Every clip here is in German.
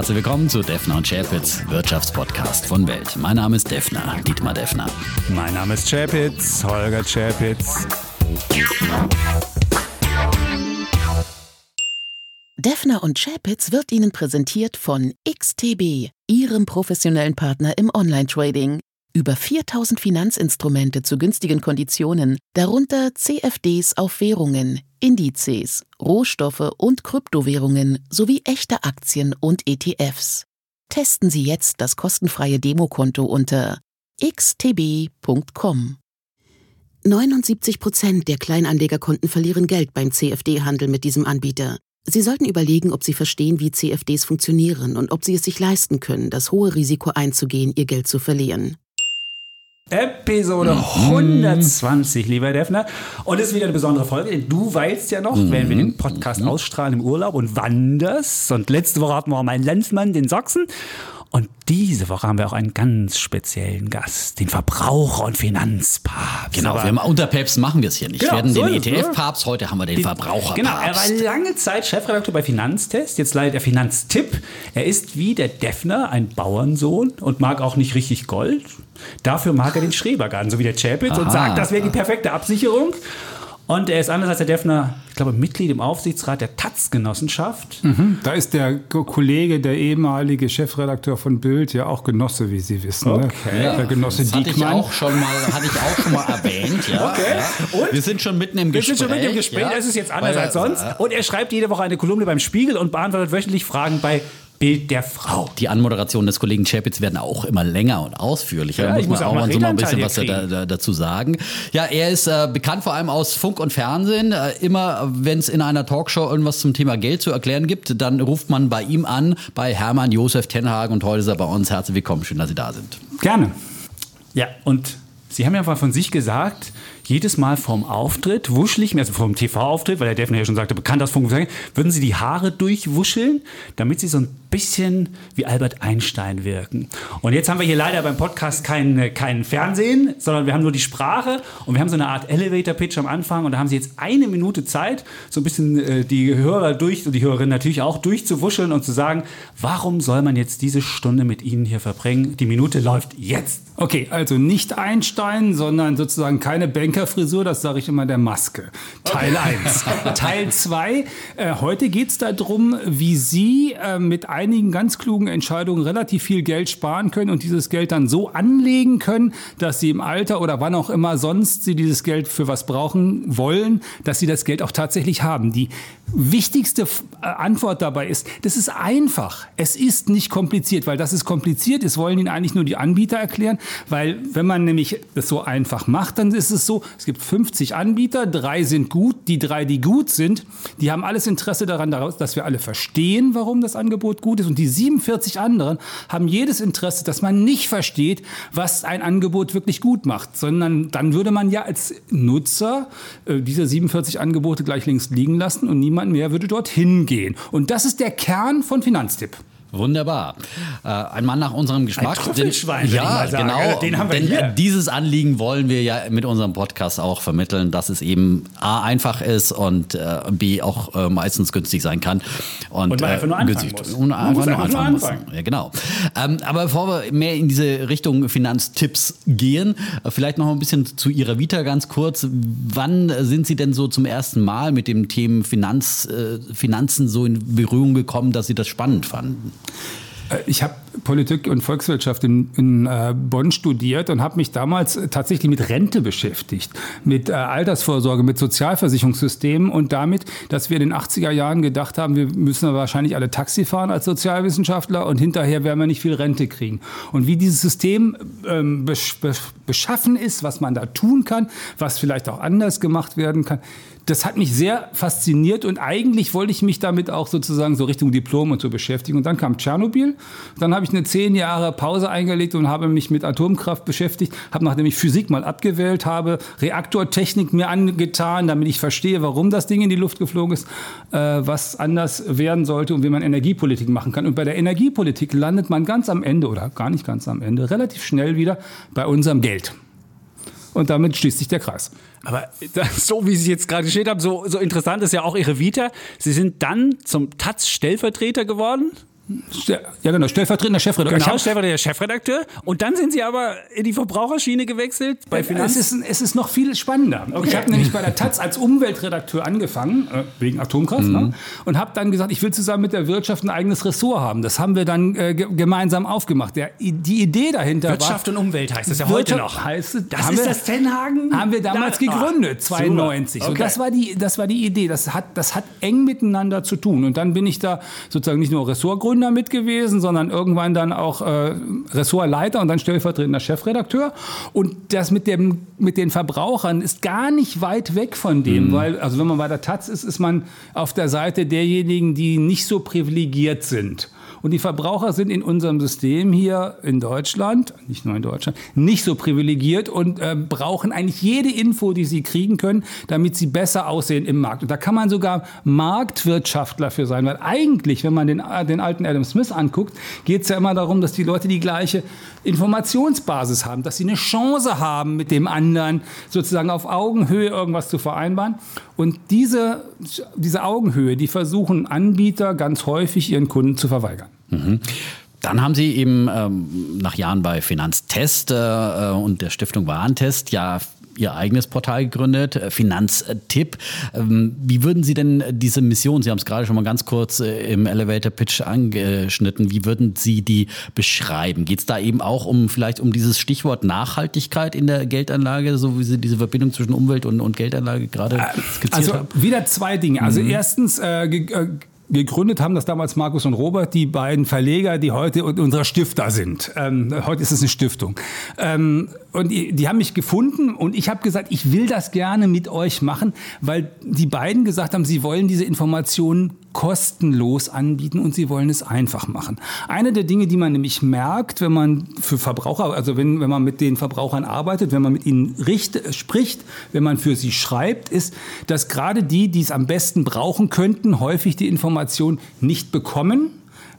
Herzlich willkommen zu Defner und Chapitz, Wirtschaftspodcast von Welt. Mein Name ist Defner, Dietmar Defner. Mein Name ist Chapitz, Holger Chapitz. Defner und Chapitz wird Ihnen präsentiert von XTB, Ihrem professionellen Partner im Online-Trading. Über 4000 Finanzinstrumente zu günstigen Konditionen, darunter CFDs auf Währungen, Indizes, Rohstoffe und Kryptowährungen sowie echte Aktien und ETFs. Testen Sie jetzt das kostenfreie Demokonto unter xtb.com. 79 Prozent der Kleinanlegerkonten verlieren Geld beim CFD-Handel mit diesem Anbieter. Sie sollten überlegen, ob Sie verstehen, wie CFDs funktionieren und ob Sie es sich leisten können, das hohe Risiko einzugehen, Ihr Geld zu verlieren. Episode 120, lieber Defner. Und es ist wieder eine besondere Folge. denn Du weißt ja noch, wenn wir den Podcast ausstrahlen im Urlaub und wanderst. Und letzte Woche hatten wir auch meinen Landsmann, den Sachsen. Und diese Woche haben wir auch einen ganz speziellen Gast, den Verbraucher- und Finanzpapst. Genau, Aber- wir haben, unter Päpst machen wir es hier nicht. Genau, wir hatten so den ist es, ETF-Papst, heute haben wir den Verbraucherpapst. Genau, er war lange Zeit Chefredakteur bei Finanztest, jetzt leitet er Finanztipp. Er ist wie der Defner ein Bauernsohn und mag auch nicht richtig Gold. Dafür mag er den Schrebergarten, so wie der Chapitz, und sagt, das wäre die perfekte Absicherung. Und er ist anders als der Defner, ich glaube, Mitglied im Aufsichtsrat der Taz-Genossenschaft. Da ist der Ko- Kollege, der ehemalige Chefredakteur von Bild, ja auch Genosse, wie Sie wissen. Ne? Okay. Der Genosse das hatte ich Diekmann. auch schon mal, hatte ich auch schon mal erwähnt. Ja, Okay. Ja. Und? Wir sind schon mitten im Wir Gespräch. sind schon mit dem Gespräch, ja. es ist jetzt anders Weil, als sonst. Und er schreibt jede Woche eine Kolumne beim Spiegel und beantwortet wöchentlich Fragen bei Bild der Frau. Die Anmoderationen des Kollegen Chapitz werden auch immer länger und ausführlicher. Ja, da ich muss muss man auch auch mal so mal ein bisschen was da, da, dazu sagen. Ja, er ist äh, bekannt vor allem aus Funk und Fernsehen. Äh, immer, wenn es in einer Talkshow irgendwas zum Thema Geld zu erklären gibt, dann ruft man bei ihm an, bei Hermann Josef Tenhagen. Und heute ist er bei uns. Herzlich willkommen, schön, dass Sie da sind. Gerne. Ja, und Sie haben ja mal von sich gesagt, jedes Mal vorm Auftritt wuschel ich mir, also vorm TV-Auftritt, weil der Defner ja schon sagte, bekannt aus Funk würden Sie die Haare durchwuscheln, damit Sie so ein bisschen wie Albert Einstein wirken. Und jetzt haben wir hier leider beim Podcast kein, kein Fernsehen, sondern wir haben nur die Sprache und wir haben so eine Art Elevator-Pitch am Anfang und da haben Sie jetzt eine Minute Zeit, so ein bisschen äh, die Hörer durch und die Hörerinnen natürlich auch durchzuwuscheln und zu sagen, warum soll man jetzt diese Stunde mit Ihnen hier verbringen? Die Minute läuft jetzt. Okay, also nicht Einstein, sondern sozusagen keine Bankerfrisur, das sage ich immer der Maske. Teil 1. Teil 2, äh, heute geht es darum, wie Sie äh, mit einigen ganz klugen Entscheidungen relativ viel Geld sparen können und dieses Geld dann so anlegen können, dass Sie im Alter oder wann auch immer sonst Sie dieses Geld für was brauchen wollen, dass Sie das Geld auch tatsächlich haben. Die wichtigste äh, Antwort dabei ist, das ist einfach. Es ist nicht kompliziert, weil das ist kompliziert ist, wollen Ihnen eigentlich nur die Anbieter erklären, weil wenn man nämlich das so einfach macht, dann ist es so, es gibt 50 Anbieter, drei sind gut, die drei, die gut sind, die haben alles Interesse daran, dass wir alle verstehen, warum das Angebot gut ist und die 47 anderen haben jedes Interesse, dass man nicht versteht, was ein Angebot wirklich gut macht, sondern dann würde man ja als Nutzer äh, diese 47 Angebote gleich links liegen lassen und niemand mehr würde dorthin gehen. Und das ist der Kern von Finanztipp. Wunderbar. Äh, ein Mann nach unserem Geschmack. Würde ich ja, genau. Den haben wir Denn hier. dieses Anliegen wollen wir ja mit unserem Podcast auch vermitteln, dass es eben A einfach ist und äh, B auch äh, meistens günstig sein kann. Und, Und man äh, einfach nur anfangen muss. Und einfach muss nur einfach nur anfangen muss. anfangen. Ja, genau. Ähm, aber bevor wir mehr in diese Richtung Finanztipps gehen, äh, vielleicht noch ein bisschen zu Ihrer Vita ganz kurz. Wann sind Sie denn so zum ersten Mal mit dem Thema Finanz, äh, Finanzen so in Berührung gekommen, dass Sie das spannend fanden? Äh, Ich habe Politik und Volkswirtschaft in, in äh, Bonn studiert und habe mich damals tatsächlich mit Rente beschäftigt, mit äh, Altersvorsorge, mit Sozialversicherungssystemen und damit, dass wir in den 80er Jahren gedacht haben, wir müssen wahrscheinlich alle Taxi fahren als Sozialwissenschaftler und hinterher werden wir nicht viel Rente kriegen. Und wie dieses System ähm, besch beschaffen ist, was man da tun kann, was vielleicht auch anders gemacht werden kann, das hat mich sehr fasziniert und eigentlich wollte ich mich damit auch sozusagen so Richtung Diplom und so beschäftigen. Und dann kam Tschernobyl. Dann habe ich eine zehn Jahre Pause eingelegt und habe mich mit Atomkraft beschäftigt. Habe, nachdem ich Physik mal abgewählt habe, Reaktortechnik mir angetan, damit ich verstehe, warum das Ding in die Luft geflogen ist, äh, was anders werden sollte und wie man Energiepolitik machen kann. Und bei der Energiepolitik landet man ganz am Ende oder gar nicht ganz am Ende, relativ schnell wieder bei unserem Geld. Und damit schließt sich der Kreis. Aber so wie Sie jetzt gerade gestellt haben, so, so interessant ist ja auch Ihre Vita. Sie sind dann zum Taz-Stellvertreter geworden. Ja, genau, stellvertretender Chefredakteur. Genau, stellvertretender Chefredakteur. Und dann sind Sie aber in die Verbraucherschiene gewechselt bei Finanz. Es ist, es ist noch viel spannender. Okay. Ich habe nämlich bei der Taz als Umweltredakteur angefangen, äh, wegen Atomkraft, mhm. ne? und habe dann gesagt, ich will zusammen mit der Wirtschaft ein eigenes Ressort haben. Das haben wir dann äh, gemeinsam aufgemacht. Der, die Idee dahinter Wirtschaft war, und Umwelt heißt das ja heute noch. Heißt, das ist wir, das Tenhagen? Haben wir damals da, gegründet, oh, 92. Okay. Und das war, die, das war die Idee. Das hat, das hat eng miteinander zu tun. Und dann bin ich da sozusagen nicht nur Ressortgründer mit gewesen, sondern irgendwann dann auch äh, Ressortleiter und dann stellvertretender Chefredakteur. Und das mit, dem, mit den Verbrauchern ist gar nicht weit weg von dem, mhm. weil, also wenn man bei der Taz ist, ist man auf der Seite derjenigen, die nicht so privilegiert sind. Und die Verbraucher sind in unserem System hier in Deutschland, nicht nur in Deutschland, nicht so privilegiert und äh, brauchen eigentlich jede Info, die sie kriegen können, damit sie besser aussehen im Markt. Und da kann man sogar Marktwirtschaftler für sein, weil eigentlich, wenn man den, äh, den alten Adam Smith anguckt, geht es ja immer darum, dass die Leute die gleiche Informationsbasis haben, dass sie eine Chance haben, mit dem anderen sozusagen auf Augenhöhe irgendwas zu vereinbaren. Und diese, diese Augenhöhe, die versuchen Anbieter ganz häufig ihren Kunden zu verweigern. Mhm. Dann haben Sie eben ähm, nach Jahren bei Finanztest äh, und der Stiftung Warentest ja Ihr eigenes Portal gegründet, äh, Finanztipp. Ähm, wie würden Sie denn diese Mission, Sie haben es gerade schon mal ganz kurz äh, im Elevator Pitch angeschnitten, wie würden Sie die beschreiben? Geht es da eben auch um vielleicht um dieses Stichwort Nachhaltigkeit in der Geldanlage, so wie Sie diese Verbindung zwischen Umwelt und, und Geldanlage gerade äh, skizziert also, haben? Also wieder zwei Dinge. Also mhm. erstens äh, gegründet haben das damals Markus und Robert, die beiden Verleger, die heute unsere Stifter sind. Ähm, heute ist es eine Stiftung. Ähm, und die, die, haben mich gefunden und ich habe gesagt, ich will das gerne mit euch machen, weil die beiden gesagt haben, sie wollen diese Informationen kostenlos anbieten und sie wollen es einfach machen. Eine der Dinge, die man nämlich merkt, wenn man für Verbraucher, also wenn, wenn man mit den Verbrauchern arbeitet, wenn man mit ihnen richt, spricht, wenn man für sie schreibt, ist, dass gerade die, die es am besten brauchen könnten, häufig die Information nicht bekommen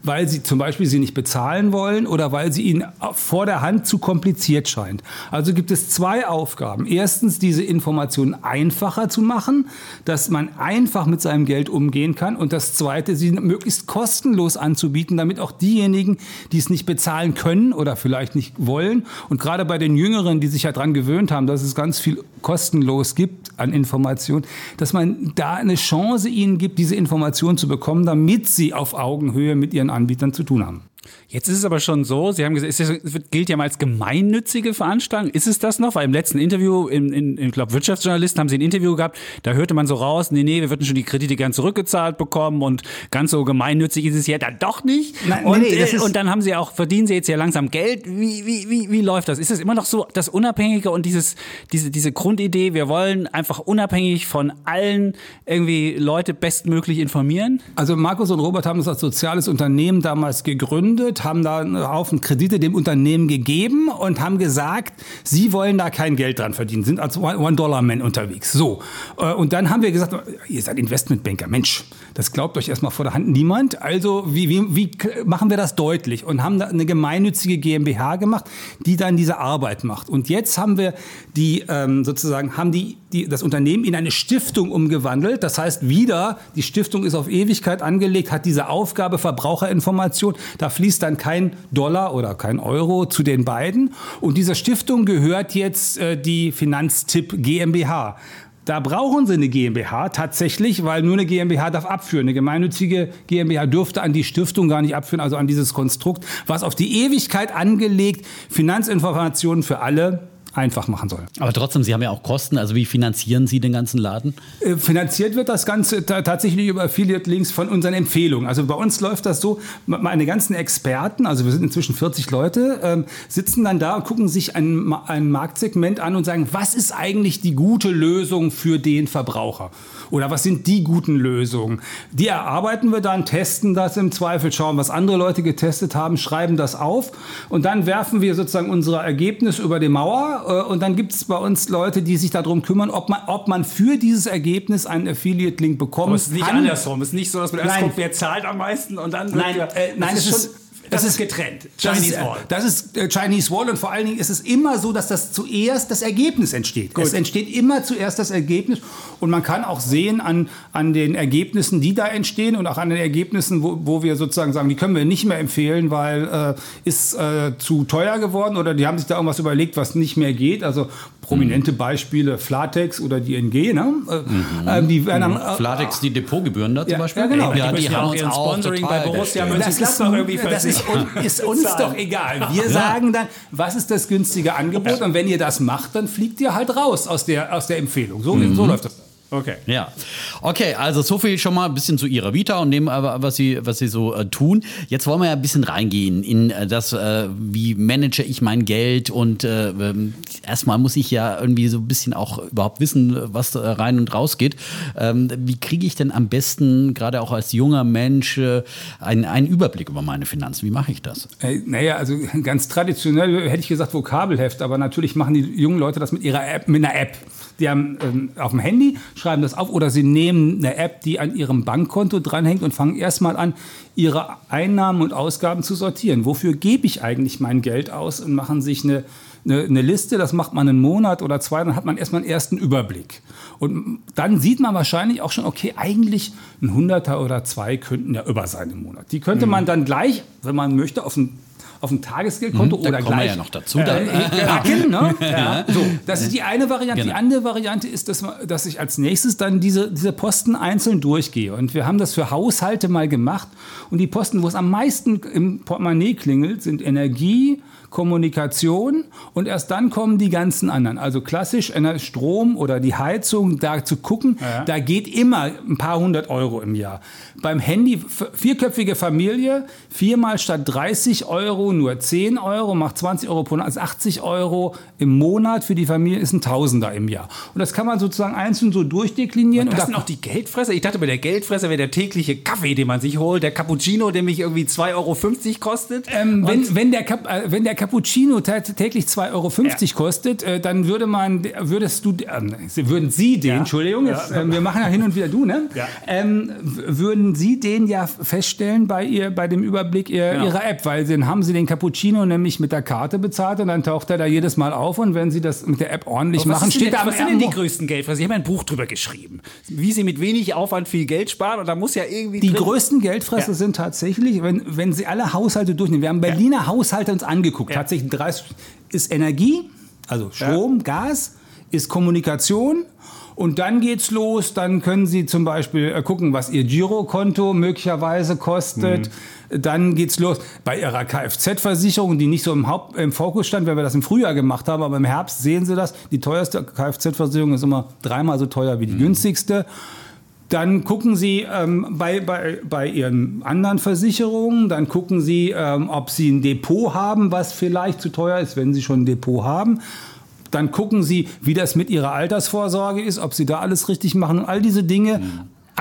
weil sie zum Beispiel sie nicht bezahlen wollen oder weil sie ihnen vor der Hand zu kompliziert scheint. Also gibt es zwei Aufgaben. Erstens, diese Informationen einfacher zu machen, dass man einfach mit seinem Geld umgehen kann. Und das Zweite, sie möglichst kostenlos anzubieten, damit auch diejenigen, die es nicht bezahlen können oder vielleicht nicht wollen, und gerade bei den Jüngeren, die sich ja daran gewöhnt haben, dass es ganz viel kostenlos gibt an Informationen, dass man da eine Chance ihnen gibt, diese Informationen zu bekommen, damit sie auf Augenhöhe mit ihren Anbietern zu tun haben. Jetzt ist es aber schon so, Sie haben gesagt, es gilt ja mal als gemeinnützige Veranstaltung. Ist es das noch? Weil im letzten Interview, in, in, ich glaube, Wirtschaftsjournalisten haben Sie ein Interview gehabt, da hörte man so raus, nee, nee, wir würden schon die Kredite gern zurückgezahlt bekommen und ganz so gemeinnützig ist es ja dann doch nicht. Nein, und, nee, nee, und dann haben Sie auch, verdienen Sie jetzt ja langsam Geld. Wie, wie, wie, wie läuft das? Ist es immer noch so, das Unabhängige und dieses, diese, diese Grundidee, wir wollen einfach unabhängig von allen irgendwie Leute bestmöglich informieren? Also Markus und Robert haben das als soziales Unternehmen damals gegründet haben da einen Haufen Kredite dem Unternehmen gegeben und haben gesagt, sie wollen da kein Geld dran verdienen, sind als One-Dollar-Man unterwegs. So. Äh, und dann haben wir gesagt, ihr seid Investmentbanker, Mensch, das glaubt euch erstmal vor der Hand niemand. Also wie, wie, wie machen wir das deutlich? Und haben da eine gemeinnützige GmbH gemacht, die dann diese Arbeit macht. Und jetzt haben wir die ähm, sozusagen, haben die, die, das Unternehmen in eine Stiftung umgewandelt. Das heißt wieder, die Stiftung ist auf Ewigkeit angelegt, hat diese Aufgabe Verbraucherinformation. Da fließt dann kein Dollar oder kein Euro zu den beiden. Und dieser Stiftung gehört jetzt äh, die Finanztipp GmbH. Da brauchen sie eine GmbH tatsächlich, weil nur eine GmbH darf abführen. Eine gemeinnützige GmbH dürfte an die Stiftung gar nicht abführen, also an dieses Konstrukt, was auf die Ewigkeit angelegt Finanzinformationen für alle einfach machen soll. Aber trotzdem, Sie haben ja auch Kosten. Also wie finanzieren Sie den ganzen Laden? Äh, finanziert wird das Ganze tatsächlich über Affiliate-Links von unseren Empfehlungen. Also bei uns läuft das so, meine ganzen Experten, also wir sind inzwischen 40 Leute, ähm, sitzen dann da und gucken sich ein, ein Marktsegment an und sagen, was ist eigentlich die gute Lösung für den Verbraucher? Oder was sind die guten Lösungen? Die erarbeiten wir dann, testen das im Zweifel, schauen, was andere Leute getestet haben, schreiben das auf und dann werfen wir sozusagen unser Ergebnis über die Mauer äh, und dann gibt es bei uns Leute, die sich darum kümmern, ob man, ob man für dieses Ergebnis einen Affiliate-Link bekommt. Aber es ist nicht andersrum. Es ist nicht so, dass man erst guckt, wer zahlt am meisten und dann. Nein, äh, nein es ist, Das, ist getrennt. Das Chinese ist, äh, Wall. Das ist äh, Chinese Wall und vor allen Dingen ist es immer so, dass das zuerst das Ergebnis entsteht. Es entsteht immer zuerst das Ergebnis und man kann auch sehen an, an den Ergebnissen, die da entstehen und auch an den Ergebnissen, wo, wo wir sozusagen sagen, die können wir nicht mehr empfehlen, weil äh, ist äh, zu teuer geworden oder die haben sich da irgendwas überlegt, was nicht mehr geht. Also prominente Beispiele Flatex oder die NG, ne? Äh, äh, die werden dann, äh, Flatex, die Depotgebühren da zum Ja, Beispiel? ja, genau. Ja, Die die ja haben uns ihren auch Sponsoring total bei Borussia bestellt. das ist, Mönchengladbach irgendwie das ist, un- ist uns doch egal. Wir sagen dann, was ist das günstige Angebot? Und wenn ihr das macht, dann fliegt ihr halt raus aus der, aus der Empfehlung. So, so läuft das. Okay. Ja, okay, also so viel schon mal ein bisschen zu Ihrer Vita und dem, äh, was Sie, was Sie so äh, tun. Jetzt wollen wir ja ein bisschen reingehen in äh, das, äh, wie manage ich mein Geld und äh, ähm, erstmal muss ich ja irgendwie so ein bisschen auch überhaupt wissen, was da rein und raus geht. Ähm, wie kriege ich denn am besten, gerade auch als junger Mensch, äh, einen, einen Überblick über meine Finanzen? Wie mache ich das? Naja, also ganz traditionell hätte ich gesagt Vokabelheft, aber natürlich machen die jungen Leute das mit ihrer App, mit einer App. Die haben ähm, auf dem Handy, schreiben das auf oder sie nehmen eine App, die an ihrem Bankkonto dranhängt und fangen erstmal an, ihre Einnahmen und Ausgaben zu sortieren. Wofür gebe ich eigentlich mein Geld aus und machen sich eine, eine, eine Liste, das macht man einen Monat oder zwei, dann hat man erstmal einen ersten Überblick. Und dann sieht man wahrscheinlich auch schon, okay, eigentlich ein Hunderter oder zwei könnten ja über sein im Monat. Die könnte man dann gleich, wenn man möchte, auf ein auf ein Tagesgeldkonto Mhm, da oder kommen wir gleich ja noch dazu dann. Äh, äh, packen, ne? ja. So, das ist die eine Variante. Die Genau. andere Variante ist, dass, man, dass ich als nächstes dann diese, diese Posten einzeln durchgehe. Und wir haben das für Haushalte mal gemacht. Und die Posten, wo es am meisten im Portemonnaie klingelt, sind Energie, Kommunikation und erst dann kommen die ganzen anderen. Also klassisch Strom oder die Heizung, da zu gucken, da geht immer ein paar hundert Euro im Jahr. Beim Handy, vierköpfige Familie, viermal statt 30 Euro nur 10 Euro, macht 20 Euro pro Monat, also 80 Euro im Monat für die Familie ist ein Tausender im Jahr. Und das kann man sozusagen einzeln so durchdeklinieren. Das und sind da- auch die Geldfresser. Ich dachte, bei der Geldfresser wäre der tägliche Kaffee, den man sich holt, der Cappuccino, der mich irgendwie 2,50 Euro kostet. Ähm, wenn, Und- wenn, der Cap äh, wenn der Cappuccino tä- täglich 2,50 Euro kostet, äh, dann würde man, würdest du, ähm, würden Sie den, Entschuldigung, jetzt, ähm, wir machen ja hin und wieder du, ne? Ja. Ähm, würden Sie den ja feststellen bei, ihr, bei dem Überblick ihr, Genau. Ihrer App, weil dann haben Sie den Cappuccino nämlich mit der Karte bezahlt und dann taucht er da jedes Mal auf und wenn Sie das mit der App ordentlich machen, steht da am was sind denn die größten Geldfresser? Ich habe ein Buch drüber geschrieben, wie sie mit wenig Aufwand viel Geld sparen und da muss ja irgendwie Die drin- größten Geldfresser Ja. sind tatsächlich, wenn, wenn Sie alle Haushalte durchnehmen. Wir haben Berliner Haushalte uns angeguckt. Ja. Tatsächlich 30 ist Energie, also Strom, Gas, ist Kommunikation. Und dann geht's los. Dann können Sie zum Beispiel äh, gucken, was Ihr Girokonto möglicherweise kostet. Mhm. Dann geht's los bei Ihrer Kfz-Versicherung, die nicht so im, Haupt, im Fokus stand, weil wir das im Frühjahr gemacht haben. Aber im Herbst sehen Sie das. Die teuerste Kfz-Versicherung ist immer dreimal so teuer wie die günstigste. Dann gucken Sie ähm, bei, bei, bei Ihren anderen Versicherungen, dann gucken Sie, ähm, ob Sie ein Depot haben, was vielleicht zu teuer ist, wenn Sie schon ein Depot haben. Dann gucken Sie, wie das mit Ihrer Altersvorsorge ist, ob Sie da alles richtig machen. Und all diese Dinge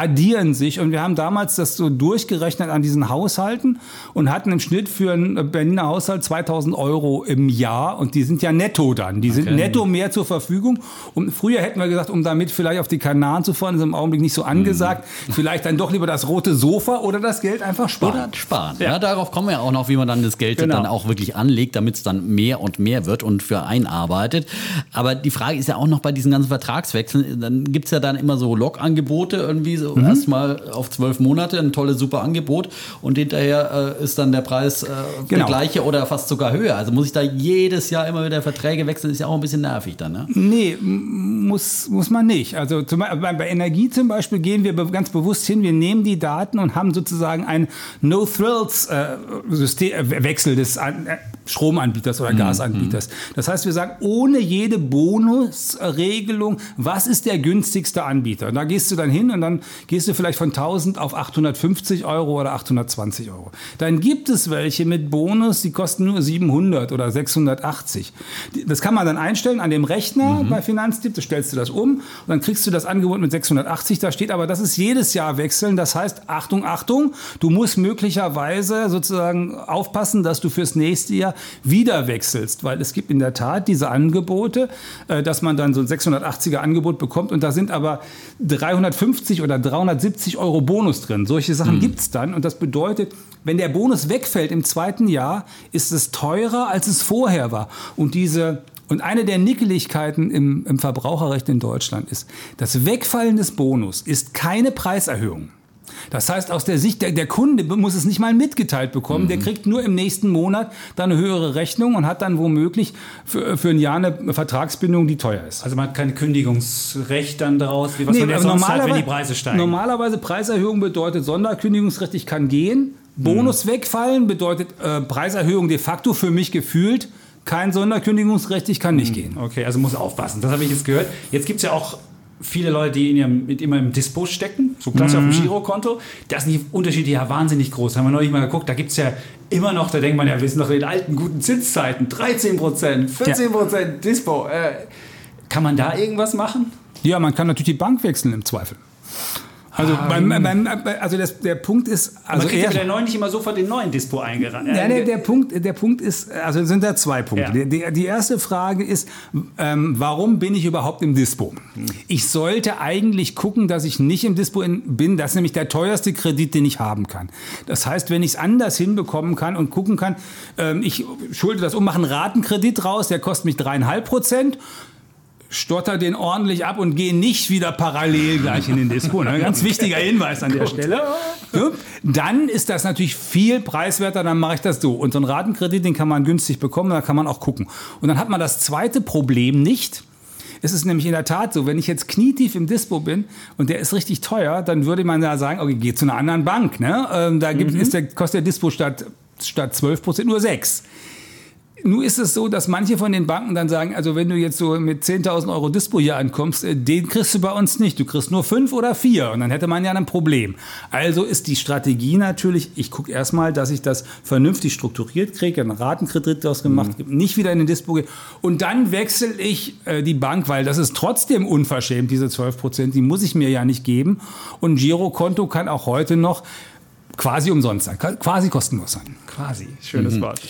addieren sich. Und wir haben damals das so durchgerechnet an diesen Haushalten und hatten im Schnitt für einen Berliner Haushalt 2000 Euro im Jahr. Und die sind ja netto dann. Die sind netto mehr zur Verfügung. Und früher hätten wir gesagt, um damit vielleicht auf die Kanaren zu fahren, ist im Augenblick nicht so angesagt, vielleicht dann doch lieber das rote Sofa oder das Geld einfach sparen. Oder sparen. Ja. darauf kommen wir auch noch, wie man dann das Geld Genau. dann auch wirklich anlegt, damit es dann mehr und mehr wird und für einen arbeitet. Aber die Frage ist ja auch noch bei diesen ganzen Vertragswechseln, dann gibt es ja dann immer so Log-Angebote irgendwie so Mhm. erstmal auf zwölf Monate, ein tolles, super Angebot und hinterher äh, ist dann der Preis äh, Genau. der gleiche oder fast sogar höher. Also muss ich da jedes Jahr immer wieder Verträge wechseln, ist ja auch ein bisschen nervig dann, ne? Nee, muss, muss man nicht. Also zum, bei, bei Energie zum Beispiel gehen wir ganz bewusst hin, wir nehmen die Daten und haben sozusagen ein No-Thrills-Wechsel äh, Wechsel des An äh, Stromanbieters oder Gasanbieters. Das heißt, wir sagen, ohne jede Bonusregelung, was ist der günstigste Anbieter? Da gehst du dann hin und dann gehst du vielleicht von 1000 auf 850 Euro oder 820 Euro. Dann gibt es welche mit Bonus, die kosten nur 700 oder 680. Die- Das kann man dann einstellen an dem Rechner bei Finanztipp, da stellst du das um und dann kriegst du das Angebot mit 680. Da steht aber, das ist jedes Jahr wechseln. Das heißt, Achtung, Achtung, du musst möglicherweise sozusagen aufpassen, dass du fürs nächste Jahr wieder wechselst, weil es gibt in der Tat diese Angebote, äh, dass man dann so ein 680er Angebot bekommt und da sind aber 350 oder 370 Euro Bonus drin. Solche Sachen mhm. gibt es dann und das bedeutet, wenn der Bonus wegfällt im zweiten Jahr, ist es teurer, als es vorher war. Und diese und eine der Nickeligkeiten im, im Verbraucherrecht in Deutschland ist, das Wegfallen des Bonus ist keine Preiserhöhung. Das heißt, aus der Sicht der, der Kunde muss es nicht mal mitgeteilt bekommen. Mhm. Der kriegt nur im nächsten Monat dann eine höhere Rechnung und hat dann womöglich für, für ein Jahr eine Vertragsbindung, die teuer ist. Also man hat kein Kündigungsrecht dann daraus, wie was nee, man ja sonst hat, wenn die Preise steigen. Normalerweise Preiserhöhung bedeutet Sonderkündigungsrecht, ich kann gehen. Bonus mhm. wegfallen bedeutet äh, Preiserhöhung de facto für mich gefühlt kein Sonderkündigungsrecht, ich kann nicht mhm. gehen. Okay, also muss aufpassen. Das habe ich jetzt gehört. Jetzt gibt es ja auch viele Leute, die in ihrem, mit immer im Dispo stecken, so klassisch mhm. auf dem mhm. Girokonto. Da sind die Unterschiede ja wahnsinnig groß. Haben wir neulich mal geguckt, da gibt es ja immer noch, da denkt man ja, wir sind noch in den alten guten Zinszeiten, 13 Prozent, 14 Prozent ja. Dispo. Äh, kann man da irgendwas machen? Ja, man kann natürlich die Bank wechseln im Zweifel. Also, ah, beim, beim, also das, der Punkt ist. Also man kriegt ja der neuen nicht immer sofort den neuen Dispo eingerannt. Ja, der, der, Punkt, der Punkt ist, also sind da zwei Punkte. Ja. Die, die, erste Frage ist, ähm, warum bin ich überhaupt im Dispo? Ich sollte eigentlich gucken, dass ich nicht im Dispo bin. Das ist nämlich der teuerste Kredit, den ich haben kann. Das heißt, wenn ich es anders hinbekommen kann und gucken kann, ähm, ich schulde das um, mache einen Ratenkredit raus, der kostet mich dreieinhalb Prozent stotter den ordentlich ab und gehe nicht wieder parallel gleich in den Disco. Ne? Ganz wichtiger Hinweis an der Stelle. Dann ist das natürlich viel preiswerter, dann mache ich das so. Und so einen Ratenkredit, den kann man günstig bekommen, da kann man auch gucken. Und dann hat man das zweite Problem nicht. Es ist nämlich in der Tat so, wenn ich jetzt knietief im Dispo bin und der ist richtig teuer, dann würde man da sagen, okay, geh zu einer anderen Bank. Ne? Ähm, da gibt, mhm. ist der, kostet der Dispo statt, statt 12 Prozent nur 6. Nun ist es so, dass manche von den Banken dann sagen, also wenn du jetzt so mit 10.000 Euro Dispo hier ankommst, äh, den kriegst du bei uns nicht. Du kriegst nur fünf oder vier und dann hätte man ja ein Problem. Also ist die Strategie natürlich, ich gucke erstmal, dass ich das vernünftig strukturiert kriege, einen Ratenkredit daraus gemacht, mhm. nicht wieder in den Dispo gehe und dann wechsle ich äh, die Bank, weil das ist trotzdem unverschämt, diese 12 Prozent, die muss ich mir ja nicht geben. Und Girokonto kann auch heute noch quasi umsonst sein, quasi kostenlos sein. Quasi, schönes mhm. Wort.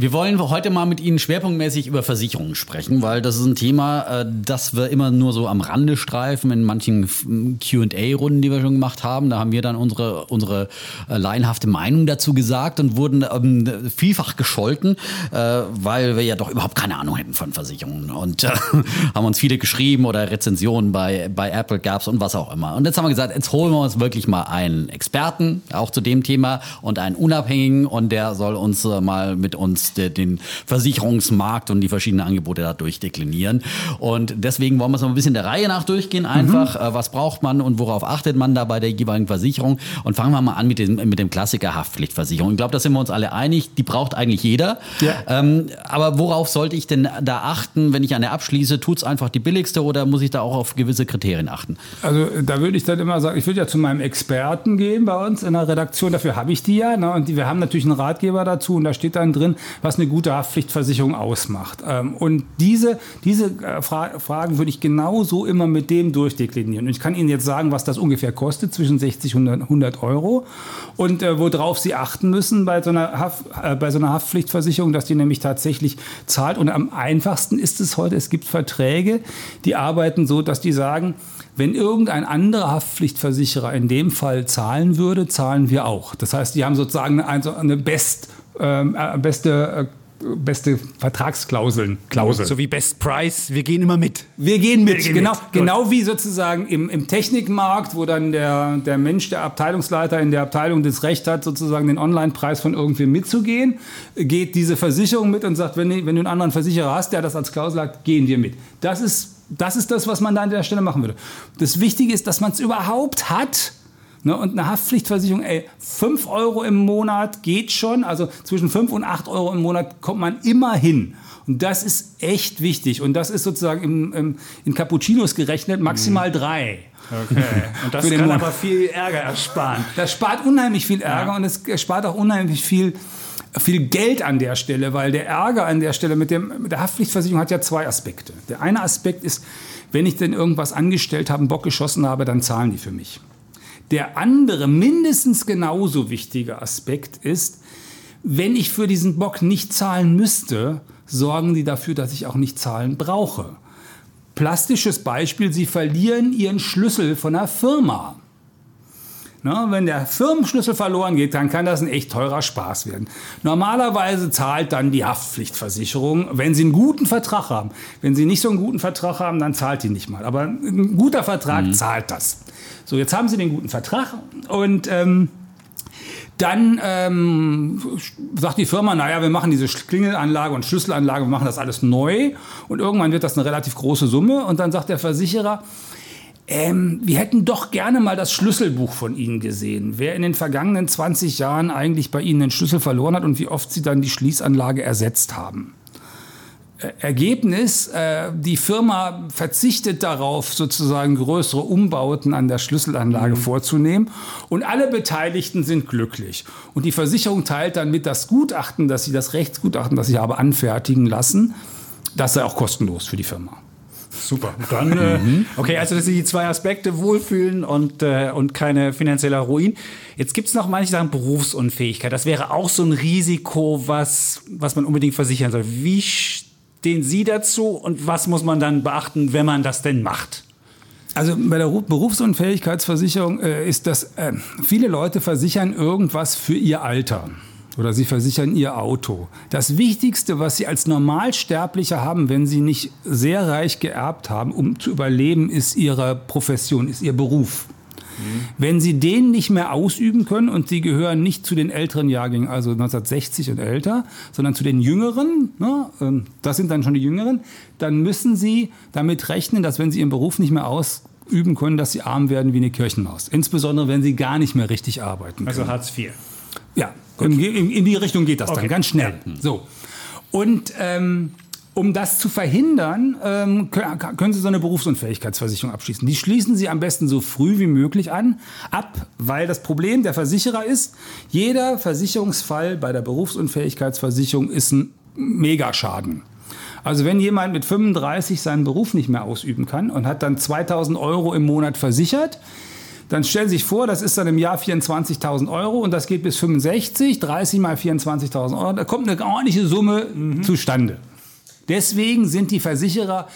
Wir wollen heute mal mit Ihnen schwerpunktmäßig über Versicherungen sprechen, weil das ist ein Thema, äh, das wir immer nur so am Rande streifen in manchen QA-Runden, die wir schon gemacht haben. Da haben wir dann unsere, unsere äh, laienhafte Meinung dazu gesagt und wurden ähm, vielfach gescholten, äh, weil wir ja doch überhaupt keine Ahnung hätten von Versicherungen. Und haben uns viele geschrieben oder Rezensionen bei, bei Apple gab es und was auch immer. Und jetzt haben wir gesagt, jetzt holen wir uns wirklich mal einen Experten, auch zu dem Thema, und einen Unabhängigen und der soll uns mal mit uns jetzt den Versicherungsmarkt und die verschiedenen Angebote da durchdeklinieren. Und deswegen wollen wir es noch ein bisschen der Reihe nach durchgehen. Einfach, mhm. was braucht man und worauf achtet man da bei der jeweiligen Versicherung? Und fangen wir mal an mit dem, mit dem Klassiker Haftpflichtversicherung. Ich glaube, da sind wir uns alle einig. Die braucht eigentlich jeder. Ja. Ähm, aber worauf sollte ich denn da achten, wenn ich eine abschließe? Tut es einfach die billigste oder muss ich da auch auf gewisse Kriterien achten? Also da würde ich dann immer sagen, ich würde ja zu meinem Experten gehen bei uns in der Redaktion. Dafür habe ich die ja. Ne? Und die, wir haben natürlich einen Ratgeber dazu und da steht dann drin, was eine gute Haftpflichtversicherung ausmacht. Ähm, und diese, diese äh, Fra Fragen würde ich genauso immer mit dem durchdeklinieren. Und ich kann Ihnen jetzt sagen, was das ungefähr kostet, zwischen 60 und 100 Euro. Und äh, worauf Sie achten müssen bei so, einer Haft, äh, bei so einer Haftpflichtversicherung, dass die nämlich tatsächlich zahlt. Und am einfachsten ist es heute, es gibt Verträge, die arbeiten so, dass die sagen, wenn irgendein anderer Haftpflichtversicherer in dem Fall zahlen würde, zahlen wir auch. Das heißt, die haben sozusagen eine, eine Best- ähm, äh, beste äh, beste Vertragsklauseln. Klauseln. So wie Best Price, wir gehen immer mit. Wir gehen mit, wir gehen genau, mit. genau wie sozusagen im, im Technikmarkt, wo dann der, der Mensch, der Abteilungsleiter in der Abteilung das Recht hat, sozusagen den Online-Preis von irgendwem mitzugehen, geht diese Versicherung mit und sagt, wenn, wenn du einen anderen Versicherer hast, der das als Klausel hat, gehen wir mit. Das ist, das ist das, was man da an der Stelle machen würde. Das Wichtige ist, dass man es überhaupt hat, Ne, und eine Haftpflichtversicherung, ey, 5 Euro im Monat geht schon. Also zwischen 5 und 8 Euro im Monat kommt man immer hin. Und das ist echt wichtig. Und das ist sozusagen im, im, in Cappuccinos gerechnet maximal 3. Okay. Und das kann Monat. aber viel Ärger ersparen. Das spart unheimlich viel Ärger ja. und es spart auch unheimlich viel, viel Geld an der Stelle, weil der Ärger an der Stelle mit, dem, mit der Haftpflichtversicherung hat ja zwei Aspekte. Der eine Aspekt ist, wenn ich denn irgendwas angestellt habe, einen Bock geschossen habe, dann zahlen die für mich. Der andere, mindestens genauso wichtige Aspekt ist, Wenn ich für diesen Bock nicht zahlen müsste, sorgen die dafür, dass ich auch nicht zahlen brauche. Plastisches Beispiel, Sie verlieren Ihren Schlüssel von der Firma. Na, wenn der Firmenschlüssel verloren geht, dann kann das ein echt teurer Spaß werden. Normalerweise zahlt dann die Haftpflichtversicherung, wenn Sie einen guten Vertrag haben. Wenn Sie nicht so einen guten Vertrag haben, dann zahlt die nicht mal. Aber ein guter Vertrag mhm. zahlt das. So, jetzt haben Sie den guten Vertrag und ähm, dann ähm, sagt die Firma, naja, wir machen diese Klingelanlage und Schlüsselanlage, wir machen das alles neu und irgendwann wird das eine relativ große Summe und dann sagt der Versicherer, ähm, wir hätten doch gerne mal das Schlüsselbuch von Ihnen gesehen. Wer in den vergangenen 20 Jahren eigentlich bei Ihnen den Schlüssel verloren hat und wie oft Sie dann die Schließanlage ersetzt haben. Ergebnis, äh, die Firma verzichtet darauf, sozusagen größere Umbauten an der Schlüsselanlage mhm. vorzunehmen und alle Beteiligten sind glücklich. Und die Versicherung teilt dann mit das Gutachten, dass sie das Rechtsgutachten, das sie habe anfertigen lassen, das sei auch kostenlos für die Firma. Super. Dann, äh, mhm. okay, also das sind die zwei Aspekte, Wohlfühlen und, äh, und keine finanzieller Ruin. Jetzt gibt es noch manche Sachen, Berufsunfähigkeit. Das wäre auch so ein Risiko, was, was man unbedingt versichern soll. Wie stehen Sie dazu und was muss man dann beachten, wenn man das denn macht? Also bei der Berufsunfähigkeitsversicherung äh, ist das, äh, viele Leute versichern irgendwas für ihr Alter oder sie versichern ihr Auto. Das Wichtigste, was sie als Normalsterblicher haben, wenn sie nicht sehr reich geerbt haben, um zu überleben, ist ihre Profession, ist ihr Beruf. Wenn Sie den nicht mehr ausüben können und Sie gehören nicht zu den älteren Jahrgängen, also 1960 und älter, sondern zu den jüngeren, ne, ähm, das sind dann schon die jüngeren, dann müssen Sie damit rechnen, dass wenn Sie Ihren Beruf nicht mehr ausüben können, dass Sie arm werden wie eine Kirchenmaus. Insbesondere, wenn Sie gar nicht mehr richtig arbeiten also können. Also Hartz IV. Ja, in, in, die Richtung geht das okay. dann ganz schnell. Ja. So. Und ähm, um das zu verhindern, ähm, können Sie so eine Berufsunfähigkeitsversicherung abschließen. Die schließen Sie am besten so früh wie möglich an, ab, weil das Problem der Versicherer ist, jeder Versicherungsfall bei der Berufsunfähigkeitsversicherung ist ein Megaschaden. Also wenn jemand mit 35 seinen Beruf nicht mehr ausüben kann und hat dann 2000 Euro im Monat versichert, dann stellen Sie sich vor, das ist dann im Jahr 24.000 Euro und das geht bis 65, 30 mal 24.000 Euro, da kommt eine ordentliche Summe mhm. zustande. Deswegen sind die Versicherer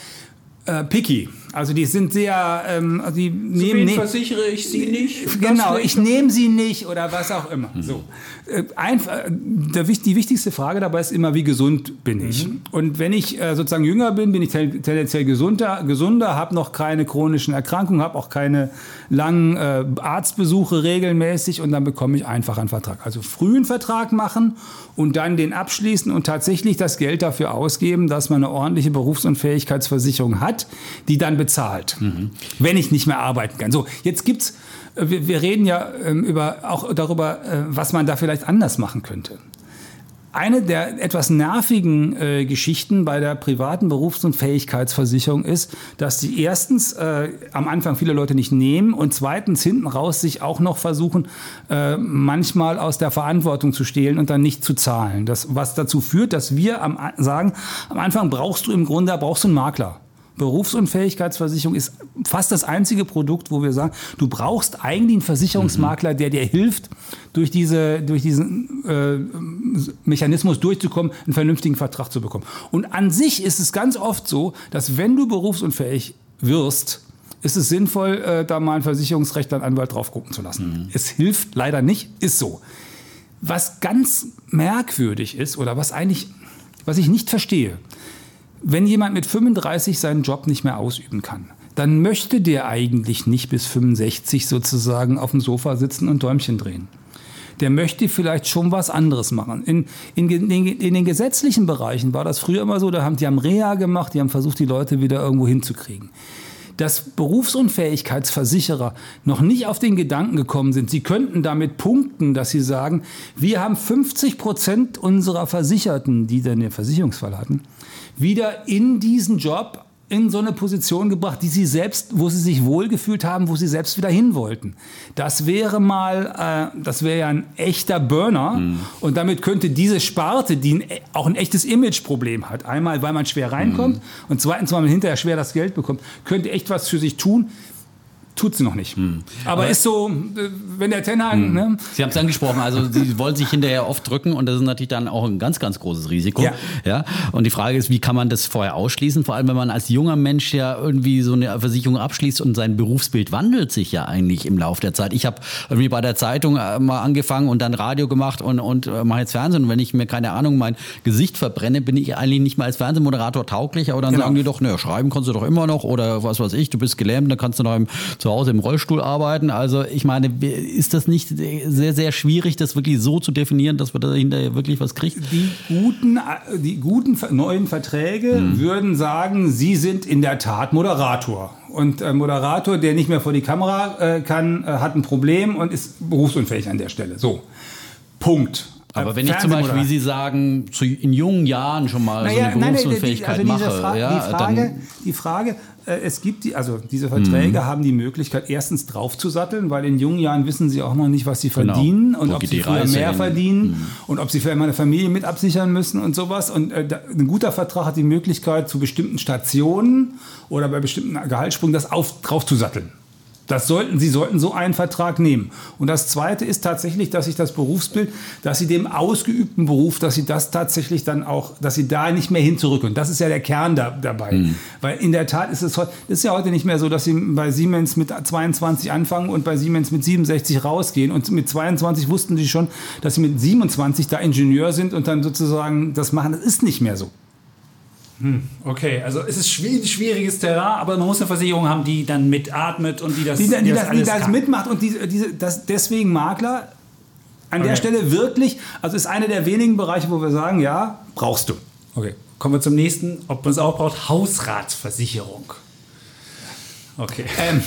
äh, picky. Also die sind sehr, ähm, also die nehmen ne versichere ich sie nicht. Genau, ich nehme sie nicht oder was auch immer. Mhm. So, äh, einfach, der, die wichtigste Frage dabei ist immer, wie gesund bin ich? Mhm. Und wenn ich äh, sozusagen jünger bin, bin ich tendenziell gesunder, gesunder, habe noch keine chronischen Erkrankungen, habe auch keine langen äh, Arztbesuche regelmäßig und dann bekomme ich einfach einen Vertrag. Also frühen Vertrag machen und dann den abschließen und tatsächlich das Geld dafür ausgeben, dass man eine ordentliche Berufsunfähigkeitsversicherung hat, die dann bezahlt, mhm. wenn ich nicht mehr arbeiten kann. So, jetzt gibt's, äh, wir, wir reden ja ähm, über, auch darüber, äh, was man da vielleicht anders machen könnte. Eine der etwas nervigen äh, Geschichten bei der privaten Berufs- und Fähigkeitsversicherung ist, dass die erstens äh, am Anfang viele Leute nicht nehmen und zweitens hinten raus sich auch noch versuchen, äh, manchmal aus der Verantwortung zu stehlen und dann nicht zu zahlen. Das, was dazu führt, dass wir am, sagen, am Anfang brauchst du im Grunde brauchst du einen Makler. Berufsunfähigkeitsversicherung ist fast das einzige Produkt, wo wir sagen, du brauchst eigentlich einen Versicherungsmakler, der dir hilft, durch, diese, durch diesen äh, Mechanismus durchzukommen, einen vernünftigen Vertrag zu bekommen. Und an sich ist es ganz oft so, dass wenn du berufsunfähig wirst, ist es sinnvoll, äh, da mal einen Versicherungsrechtler, einen Anwalt drauf gucken zu lassen. Mhm. Es hilft leider nicht, ist so. Was ganz merkwürdig ist oder was eigentlich, was ich nicht verstehe, wenn jemand mit 35 seinen Job nicht mehr ausüben kann, dann möchte der eigentlich nicht bis 65 sozusagen auf dem Sofa sitzen und Däumchen drehen. Der möchte vielleicht schon was anderes machen. In, in, in, den gesetzlichen Bereichen war das früher immer so, da haben, die haben Reha gemacht, die haben versucht, die Leute wieder irgendwo hinzukriegen dass Berufsunfähigkeitsversicherer noch nicht auf den Gedanken gekommen sind, sie könnten damit punkten, dass sie sagen, wir haben 50 Prozent unserer Versicherten, die dann den Versicherungsfall hatten, wieder in diesen Job in so eine Position gebracht, die sie selbst, wo sie sich wohlgefühlt haben, wo sie selbst wieder hin wollten. Das wäre mal, äh, das wäre ja ein echter Burner mhm. und damit könnte diese Sparte, die ein, auch ein echtes Imageproblem hat, einmal weil man schwer reinkommt mhm. und zweitens weil man hinterher schwer das Geld bekommt, könnte echt was für sich tun. Tut sie noch nicht. Hm. Aber, Aber, ist so, wenn der Tenhang. Hm. Ne? Sie haben es angesprochen, also sie wollen sich hinterher oft drücken und das ist natürlich dann auch ein ganz, ganz großes Risiko. Ja. ja. Und die Frage ist, wie kann man das vorher ausschließen? Vor allem, wenn man als junger Mensch ja irgendwie so eine Versicherung abschließt und sein Berufsbild wandelt sich ja eigentlich im Laufe der Zeit. Ich habe irgendwie bei der Zeitung äh, mal angefangen und dann Radio gemacht und, und äh, mache jetzt Fernsehen. Und wenn ich mir, keine Ahnung, mein Gesicht verbrenne, bin ich eigentlich nicht mal als Fernsehmoderator tauglich. Aber dann genau. sagen die doch, naja, schreiben kannst du doch immer noch oder was weiß ich, du bist gelähmt, dann kannst du noch im, zu Hause im Rollstuhl arbeiten. Also ich meine, ist das nicht sehr, sehr schwierig, das wirklich so zu definieren, dass man dahinter wirklich was kriegt? Die guten, die guten neuen Verträge hm. würden sagen, sie sind in der Tat Moderator. Und äh, Moderator, der nicht mehr vor die Kamera äh, kann, äh, hat ein Problem und ist berufsunfähig an der Stelle. So. Punkt. Aber wenn ich zum Beispiel, wie Sie sagen, zu, in jungen Jahren schon mal naja, so eine Berufsunfähigkeit nein, also mache, Fra ja, die Frage, die Frage äh, es gibt die, also diese Verträge mhm. haben die Möglichkeit, erstens draufzusatteln, weil in jungen Jahren wissen sie auch noch nicht, was sie genau. verdienen und Wo ob sie früher mehr hin? verdienen mhm. und ob sie für eine Familie mit absichern müssen und sowas. Und äh, ein guter Vertrag hat die Möglichkeit, zu bestimmten Stationen oder bei bestimmten Gehaltssprüngen das auf, draufzusatteln. Das sollten, Sie sollten so einen Vertrag nehmen. Und das Zweite ist tatsächlich, dass sich das Berufsbild, dass Sie dem ausgeübten Beruf, dass Sie das tatsächlich dann auch, dass Sie da nicht mehr hin zurück. Und das ist ja der Kern da, dabei. Mhm. Weil in der Tat ist es heute, ist ja heute nicht mehr so, dass Sie bei Siemens mit 22 anfangen und bei Siemens mit 67 rausgehen. Und mit 22 wussten Sie schon, dass Sie mit 27 da Ingenieur sind und dann sozusagen das machen. Das ist nicht mehr so. Hm, okay, also es ist ein schwieriges Terrain, aber man muss eine Versicherung haben, die dann mitatmet und die das, die, die, die das, die das mitmacht und die, diese, das, deswegen Makler an okay. der Stelle wirklich, also ist einer der wenigen Bereiche, wo wir sagen, ja, brauchst du. Okay, kommen wir zum nächsten, ob man es auch braucht, Hausratsversicherung. Okay. Ähm,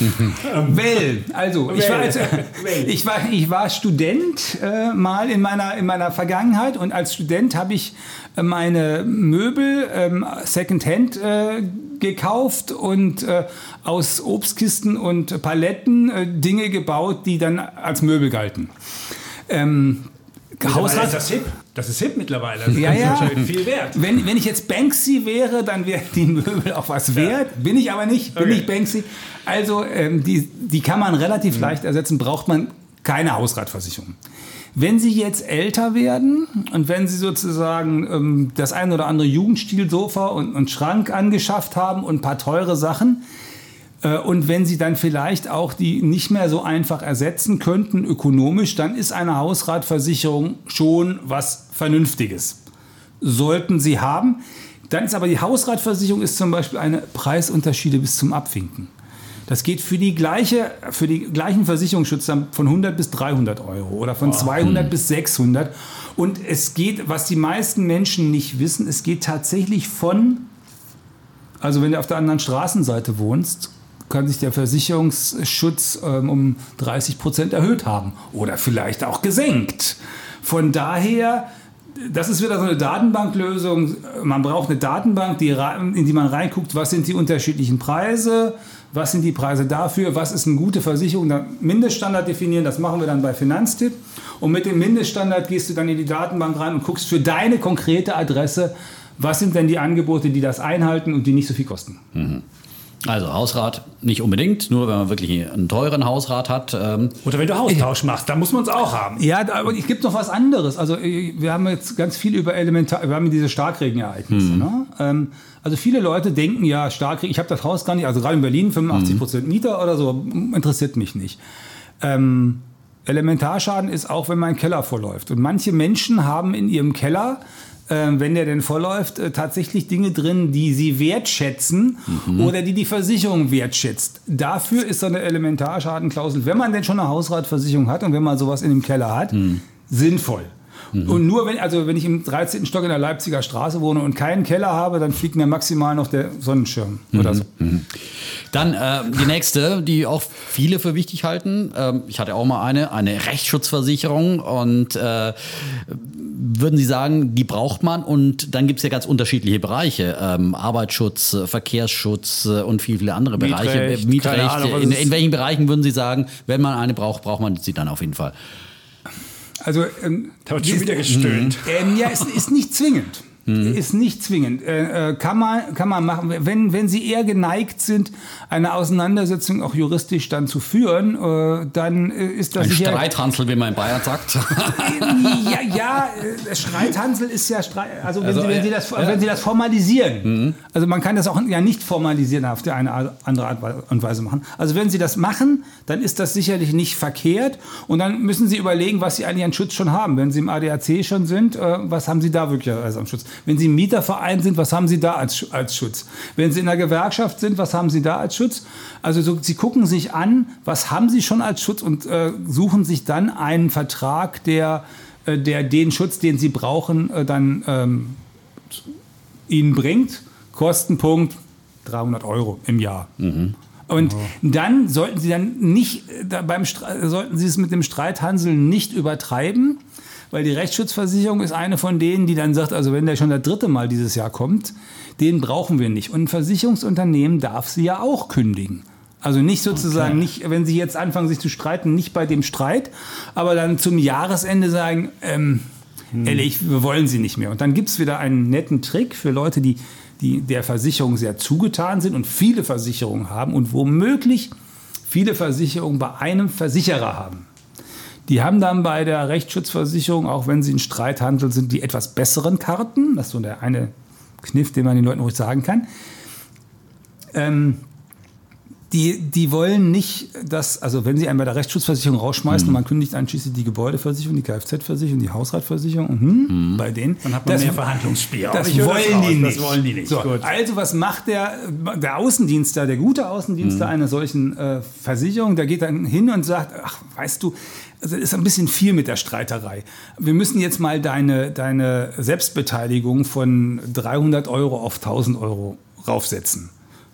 well, also well. Ich, war als, ich, war, ich war Student äh, mal in meiner, in meiner Vergangenheit und als Student habe ich äh, meine Möbel ähm, Secondhand äh, gekauft und äh, aus Obstkisten und Paletten äh, Dinge gebaut, die dann als Möbel galten. Ähm, Hausrat. Ist das hip? Das ist hip mittlerweile. Das ja, ja. viel wert. Wenn, wenn ich jetzt Banksy wäre, dann wären die Möbel auch was wert. Ja. Bin ich aber nicht. Bin okay. ich Banksy. Also ähm, die, die kann man relativ mhm. leicht ersetzen, braucht man keine Hausratversicherung. Wenn Sie jetzt älter werden und wenn Sie sozusagen ähm, das ein oder andere Jugendstilsofa und, und Schrank angeschafft haben und ein paar teure Sachen, und wenn Sie dann vielleicht auch die nicht mehr so einfach ersetzen könnten ökonomisch, dann ist eine Hausratversicherung schon was Vernünftiges. Sollten Sie haben. Dann ist aber die Hausratversicherung ist zum Beispiel eine Preisunterschiede bis zum Abwinken. Das geht für die, gleiche, für die gleichen Versicherungsschutz von 100 bis 300 Euro oder von 200 bis 600. Und es geht, was die meisten Menschen nicht wissen, es geht tatsächlich von, also wenn du auf der anderen Straßenseite wohnst, kann sich der Versicherungsschutz ähm, um 30 Prozent erhöht haben oder vielleicht auch gesenkt. Von daher, das ist wieder so eine Datenbanklösung. Man braucht eine Datenbank, die, in die man reinguckt, was sind die unterschiedlichen Preise, was sind die Preise dafür, was ist eine gute Versicherung. Dann Mindeststandard definieren, das machen wir dann bei Finanztipp. Und mit dem Mindeststandard gehst du dann in die Datenbank rein und guckst für deine konkrete Adresse, was sind denn die Angebote, die das einhalten und die nicht so viel kosten. Mhm. Also Hausrat nicht unbedingt, nur wenn man wirklich einen teuren Hausrat hat. Ähm Oder wenn du Haustausch machst, dann muss man es auch haben. Ja, aber es gibt noch was anderes. Also äh, wir haben jetzt ganz viel über Elementar, wir haben diese Starkregenereignisse. Mhm. Ne? Ähm, also viele Leute denken ja, Starkregen, ich habe das Haus gar nicht, also gerade in Berlin 85 Prozent Mieter oder so, interessiert mich nicht. Ähm, Elementarschaden ist auch, wenn mein Keller vorläuft. Und manche Menschen haben in ihrem Keller wenn der denn vorläuft, äh, tatsächlich Dinge drin, die sie wertschätzen mhm. oder die die Versicherung wertschätzt. Dafür ist so eine Elementarschadenklausel, wenn man denn schon eine Hausratversicherung hat und wenn man sowas in dem Keller hat, mhm. sinnvoll. Mhm. Und nur wenn, also wenn ich im 13. Stock in der Leipziger Straße wohne und keinen Keller habe, dann fliegt mir maximal noch der Sonnenschirm mhm. oder so. Mhm. Dann äh, die nächste, die auch viele für wichtig halten. Ähm, ich hatte auch mal eine, eine Rechtsschutzversicherung und äh, würden Sie sagen, die braucht man und dann gibt es ja ganz unterschiedliche Bereiche. Ähm, Arbeitsschutz, Verkehrsschutz äh, und viele, viele andere Bereiche. Mietrecht. Mietrecht. Ahnung, in, in welchen Bereichen würden Sie sagen, wenn man eine braucht, braucht man sie dann auf jeden Fall? Also, ähm, da wird schon wieder gestöhnt. Ähm, ja, es ist nicht zwingend. Hm. Ist nicht zwingend. Äh, äh, kann, man, kann man machen. Wenn, wenn Sie eher geneigt sind, eine Auseinandersetzung auch juristisch dann zu führen, äh, dann äh, ist das Ein Streithansel, wie man in Bayern sagt. ja, ja, äh, Streithansel ist ja Streit. Also, wenn, also, Sie, wenn, Sie das, wenn Sie das formalisieren, mhm. also man kann das auch ja nicht formalisieren auf die eine andere Art und Weise machen. Also wenn Sie das machen, dann ist das sicherlich nicht verkehrt und dann müssen Sie überlegen, was Sie eigentlich an Schutz schon haben. Wenn Sie im ADAC schon sind, was haben Sie da wirklich also am Schutz? Wenn Sie im Mieterverein sind, was haben Sie da als, als Schutz? Wenn Sie in der Gewerkschaft sind, was haben Sie da als Schutz? Also so, Sie gucken sich an, was haben Sie schon als Schutz und äh, suchen sich dann einen Vertrag, der, äh, der den Schutz, den Sie brauchen, äh, dann ähm, Ihnen bringt. Kostenpunkt 300 Euro im Jahr. Mhm. Und dann sollten Sie dann nicht äh, beim sollten Sie es mit dem Streithansel nicht übertreiben, weil die Rechtsschutzversicherung ist eine von denen, die dann sagt, also wenn der schon das dritte Mal dieses Jahr kommt, den brauchen wir nicht. Und ein Versicherungsunternehmen darf sie ja auch kündigen. Also nicht sozusagen, okay. nicht, wenn sie jetzt anfangen, sich zu streiten, nicht bei dem Streit, aber dann zum Jahresende sagen, ähm, hm. ehrlich, wir wollen sie nicht mehr. Und dann gibt es wieder einen netten Trick für Leute, die, die der Versicherung sehr zugetan sind und viele Versicherungen haben und womöglich viele Versicherungen bei einem Versicherer haben. Die haben dann bei der Rechtsschutzversicherung, auch wenn sie in Streithandel sind, die etwas besseren Karten. Das ist so der eine Kniff, den man den Leuten ruhig sagen kann. Ähm, die, die wollen nicht, dass, also wenn sie einen bei der Rechtsschutzversicherung rausschmeißen mhm. und man kündigt anschließend die Gebäudeversicherung, die Kfz-Versicherung, die Hausratversicherung, mhm, mhm. bei denen. Dann hat man das, mehr Verhandlungsspiel. Das, wollen die nicht. das wollen die nicht. So, also was macht der, der Außendienster, der gute Außendienster mhm. einer solchen äh, Versicherung? Der geht dann hin und sagt, ach, weißt du, also ist ein bisschen viel mit der Streiterei. Wir müssen jetzt mal deine, deine Selbstbeteiligung von 300 Euro auf 1000 Euro raufsetzen.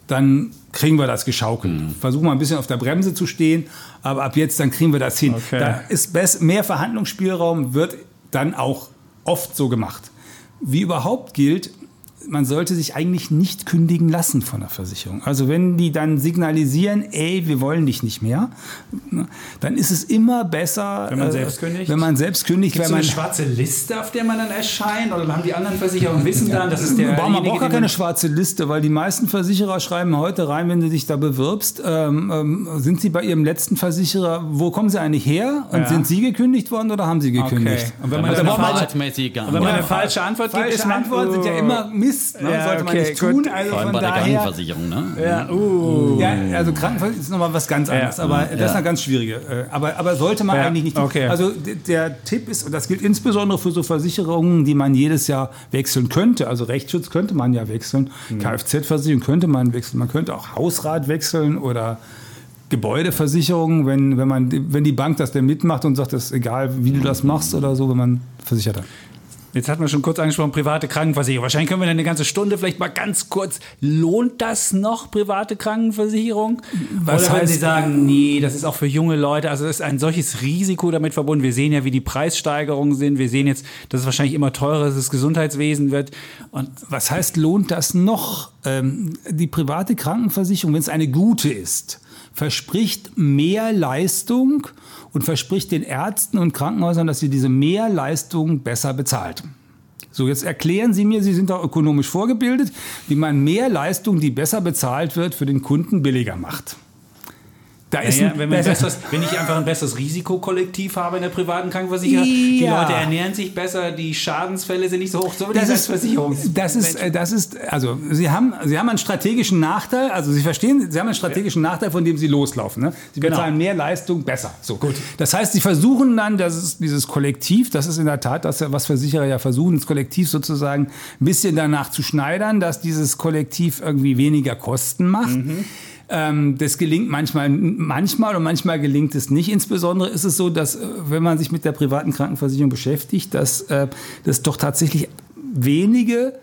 Dann kriegen wir das geschaukelt. Mhm. Versuchen wir ein bisschen auf der Bremse zu stehen, aber ab jetzt dann kriegen wir das hin. Okay. Da ist mehr Verhandlungsspielraum, wird dann auch oft so gemacht. Wie überhaupt gilt, man sollte sich eigentlich nicht kündigen lassen von der Versicherung. Also wenn die dann signalisieren, ey, wir wollen dich nicht mehr, dann ist es immer besser, wenn man äh, selbst kündigt. Wenn man selbst kündigt, Gibt's wenn man eine schwarze Liste, auf der man dann erscheint, oder haben die anderen Versicherungen wissen dann, das ist der. Man braucht gar keine schwarze Liste, weil die meisten Versicherer schreiben heute rein, wenn du dich da bewirbst, ähm, ähm, sind sie bei ihrem letzten Versicherer, wo kommen sie eigentlich her und ja. sind sie gekündigt worden oder haben sie gekündigt? Okay. Und wenn man, also eine, falsche, wenn man eine falsche Antwort gibt, ist man Antwort sind ja immer Mist. Ne? Ja, sollte okay, man nicht tun. Also Vor allem bei daher, der Krankenversicherung, ne? Ja, uh. ja also Krankenversicherung ist nochmal was ganz anderes. Ja, aber das ist eine ganz schwierige. Äh, aber, aber sollte man eigentlich nicht tun. Okay. Also der Tipp ist, und das gilt insbesondere für so Versicherungen, die man jedes Jahr wechseln könnte. Also Rechtsschutz könnte man ja wechseln. Mhm. Kfz-Versicherung könnte man wechseln. Man könnte auch Hausrat wechseln oder Gebäudeversicherung, wenn, wenn, man, wenn die Bank das denn mitmacht und sagt, es ist egal, wie du das machst oder so, wenn man versichert hat. Jetzt hat man schon kurz angesprochen, private Krankenversicherung. Wahrscheinlich können wir dann eine ganze Stunde vielleicht mal ganz kurz. Lohnt das noch, private Krankenversicherung? Was Oder wenn Sie sagen, nee, das ist auch für junge Leute. Also es ist ein solches Risiko damit verbunden. Wir sehen ja, wie die Preissteigerungen sind. Wir sehen jetzt, dass es wahrscheinlich immer teurer das Gesundheitswesen wird. Und was heißt, lohnt das noch? Ähm, die private Krankenversicherung, wenn es eine gute ist, verspricht mehr Leistung und verspricht den Ärzten und Krankenhäusern, dass sie diese Mehrleistung besser bezahlt. So, jetzt erklären Sie mir, Sie sind doch ökonomisch vorgebildet, wie man mehr Leistung, die besser bezahlt wird, für den Kunden billiger macht. Da ist ja, ja, wenn, besseres, wenn, ich einfach ein besseres Risikokollektiv habe in der privaten Krankenversicherung, ja. die Leute ernähren sich besser, die Schadensfälle sind nicht so hoch, so wie das ist Versicherung. Das ist, das ist, also Sie haben, Sie haben einen strategischen Nachteil, also Sie verstehen, Sie haben einen strategischen Nachteil, von dem Sie loslaufen. Ne? Sie genau. bezahlen mehr Leistung, besser. So. Gut. Das heißt, Sie versuchen dann, dass es dieses Kollektiv, das ist in der Tat das, was Versicherer ja versuchen, das Kollektiv sozusagen ein bisschen danach zu schneidern, dass dieses Kollektiv irgendwie weniger Kosten macht. Mhm. Ähm, das gelingt manchmal, manchmal und manchmal gelingt es nicht. Insbesondere ist es so, dass äh, wenn man sich mit der privaten Krankenversicherung beschäftigt, dass äh, das doch tatsächlich wenige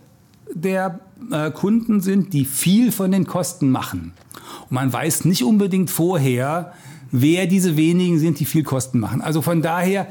der äh, Kunden sind, die viel von den Kosten machen. Und man weiß nicht unbedingt vorher, wer diese wenigen sind, die viel Kosten machen. Also von daher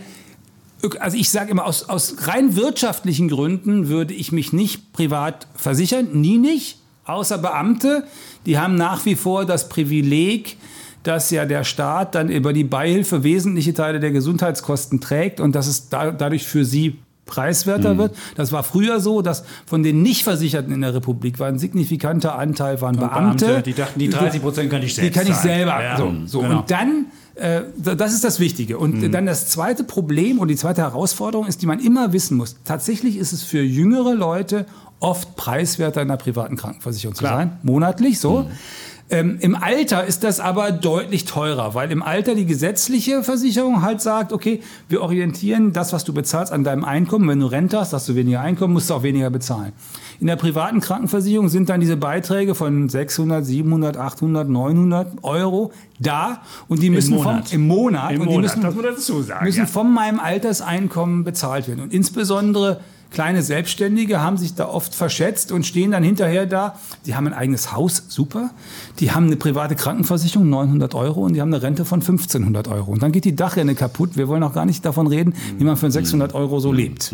also ich sage immer, aus, aus rein wirtschaftlichen Gründen würde ich mich nicht privat versichern, nie nicht außer Beamte, die haben nach wie vor das Privileg, dass ja der Staat dann über die Beihilfe wesentliche Teile der Gesundheitskosten trägt und dass es da, dadurch für sie preiswerter mhm. wird. Das war früher so, dass von den Nichtversicherten in der Republik war ein signifikanter Anteil waren Beamte, Beamte. Die dachten, die 30 Prozent kann ich selbst. Die kann ich selber. Ja, so, so. Genau. Und dann äh, das ist das Wichtige. Und mhm. dann das zweite Problem und die zweite Herausforderung ist, die man immer wissen muss. Tatsächlich ist es für jüngere Leute oft preiswerter in der privaten Krankenversicherung zu Klar. sein, monatlich so. Mhm. Ähm, Im Alter ist das aber deutlich teurer, weil im Alter die gesetzliche Versicherung halt sagt, okay, wir orientieren das, was du bezahlst, an deinem Einkommen. Wenn du Rente hast, hast du weniger Einkommen, musst du auch weniger bezahlen. In der privaten Krankenversicherung sind dann diese Beiträge von 600, 700, 800, 900 Euro da und die müssen Im Monat, vom, im Monat, Im und die Monat, müssen, das muss dazu sagen, müssen ja. von meinem Alterseinkommen bezahlt werden. Und insbesondere Kleine Selbstständige haben sich da oft verschätzt und stehen dann hinterher da. Die haben ein eigenes Haus, super. Die haben eine private Krankenversicherung, 900 Euro, und die haben eine Rente von 1500 Euro. Und dann geht die Dachrinne kaputt. Wir wollen auch gar nicht davon reden, wie man für 600 Euro so lebt.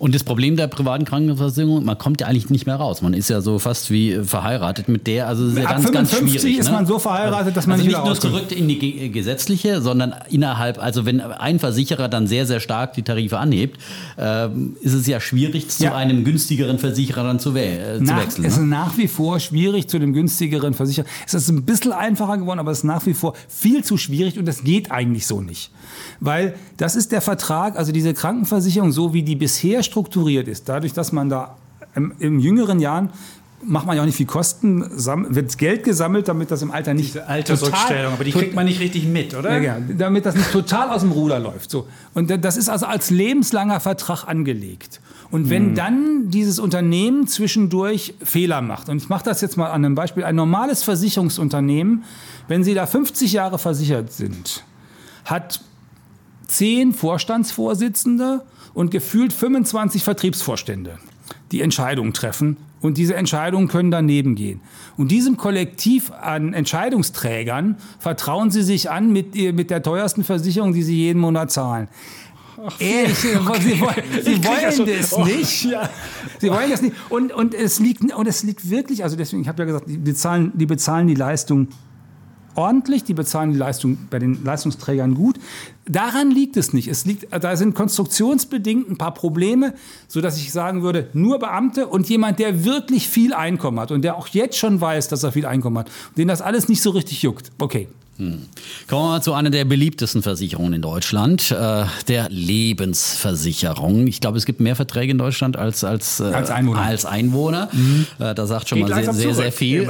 Und das Problem der privaten Krankenversicherung, man kommt ja eigentlich nicht mehr raus. Man ist ja so fast wie verheiratet mit der. Also ist ja Ab ganz, 55 ganz schwierig. ist ne? man so verheiratet, dass man also nicht nicht nur zurück in die gesetzliche, sondern innerhalb, also wenn ein Versicherer dann sehr, sehr stark die Tarife anhebt, ähm, ist es ja schwierig, zu Ja. einem günstigeren Versicherer dann zu, wä- äh, zu nach, wechseln. Es ist Ne? nach wie vor schwierig zu dem günstigeren Versicherer. Es ist ein bisschen einfacher geworden, aber es ist nach wie vor viel zu schwierig und das geht eigentlich so nicht. Weil das ist der Vertrag, also diese Krankenversicherung, so wie die bisher strukturiert ist, dadurch, dass man da im, im jüngeren Jahren macht man ja auch nicht viel Kosten, wird Geld gesammelt, damit das im Alter nicht Diese Altersrückstellung, aber die kriegt man nicht richtig mit, oder? ja, ja, damit das nicht total aus dem Ruder läuft. So. Und da- das ist also als lebenslanger Vertrag angelegt. Und wenn dann dieses Unternehmen zwischendurch Fehler macht, und ich mache das jetzt mal an einem Beispiel, ein normales Versicherungsunternehmen, wenn Sie da 50 Jahre versichert sind, hat zehn Vorstandsvorsitzende und gefühlt 25 Vertriebsvorstände, die Entscheidungen treffen. Und diese Entscheidungen können daneben gehen. Und diesem Kollektiv an Entscheidungsträgern vertrauen sie sich an mit, mit der teuersten Versicherung, die sie jeden Monat zahlen. Ehrlich, Sie wollen, sie wollen das Oh, nicht. Sie wollen das nicht. Und, und, es liegt, und es liegt wirklich, also deswegen, ich habe ja gesagt, die bezahlen, die bezahlen die Leistung ordentlich, die bezahlen die Leistung bei den Leistungsträgern gut. Daran liegt es nicht. Es liegt, da sind konstruktionsbedingt ein paar Probleme, so dass ich sagen würde, nur Beamte und jemand, der wirklich viel Einkommen hat und der auch jetzt schon weiß, dass er viel Einkommen hat, den das alles nicht so richtig juckt. Okay. Kommen wir mal zu einer der beliebtesten Versicherungen in Deutschland, äh, der Lebensversicherung. Ich glaube, es gibt mehr Verträge in Deutschland als, als, äh, Als Einwohner. Als Einwohner. Äh, das sagt schon Geht mal sehr, sehr, sehr viel.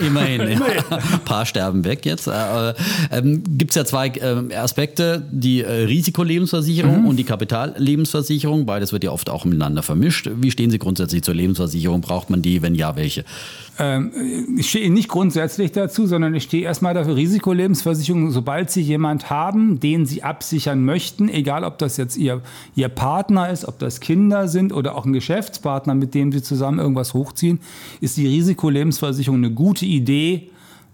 Immerhin. ja. Ein paar sterben weg jetzt. Äh, ähm, gibt es ja zwei äh, Aspekte, die äh, Risikolebensversicherung und die Kapitallebensversicherung. Beides wird ja oft auch miteinander vermischt. Wie stehen Sie grundsätzlich zur Lebensversicherung? Braucht man die? Wenn ja, welche? Ähm, ich stehe nicht grundsätzlich dazu, sondern ich stehe erstmal dafür Risikolebensversicherung, sobald Sie jemand haben, den Sie absichern möchten, egal ob das jetzt Ihr, Ihr Partner ist, ob das Kinder sind oder auch ein Geschäftspartner, mit dem Sie zusammen irgendwas hochziehen, ist die Risikolebensversicherung eine gute Idee.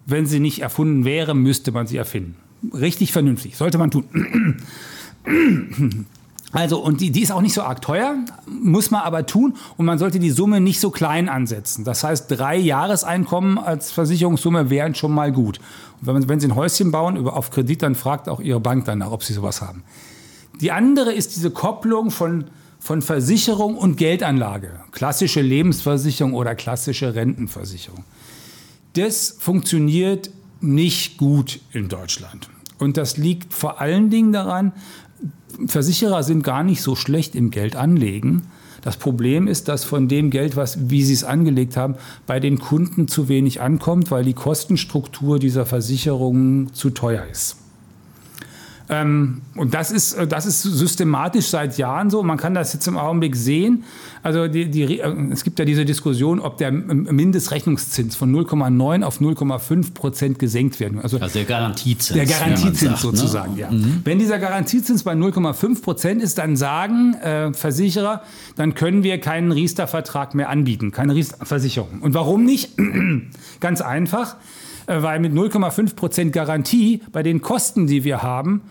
Wenn sie nicht erfunden wäre, müsste man sie erfinden. Richtig vernünftig, sollte man tun. Also, und die, die ist auch nicht so arg teuer, muss man aber tun. Und man sollte die Summe nicht so klein ansetzen. Das heißt, drei Jahreseinkommen als Versicherungssumme wären schon mal gut. Und wenn, wenn Sie ein Häuschen bauen über, auf Kredit, dann fragt auch Ihre Bank danach, ob Sie sowas haben. Die andere ist diese Kopplung von, von Versicherung und Geldanlage. Klassische Lebensversicherung oder klassische Rentenversicherung. Das funktioniert nicht gut in Deutschland. Und das liegt vor allen Dingen daran, Versicherer sind gar nicht so schlecht im Geld anlegen. Das Problem ist, dass von dem Geld, was, wie sie es angelegt haben, bei den Kunden zu wenig ankommt, weil die Kostenstruktur dieser Versicherungen zu teuer ist. Ähm, und das ist, äh, das ist systematisch seit Jahren so. Man kann das jetzt im Augenblick sehen. Also die, die, äh, es gibt ja diese Diskussion, ob der Mindestrechnungszins von 0,9 auf 0,5 Prozent gesenkt werden. Also Also der Garantiezins. der Garantiezins sagt, ne? sozusagen, ja. Wenn dieser Garantiezins bei 0,5 Prozent ist, dann sagen äh, Versicherer, dann können wir keinen Riester-Vertrag mehr anbieten, keine Riester-Versicherung. Und warum nicht? Ganz einfach, weil mit 0,5 Prozent Garantie bei den Kosten, die wir haben,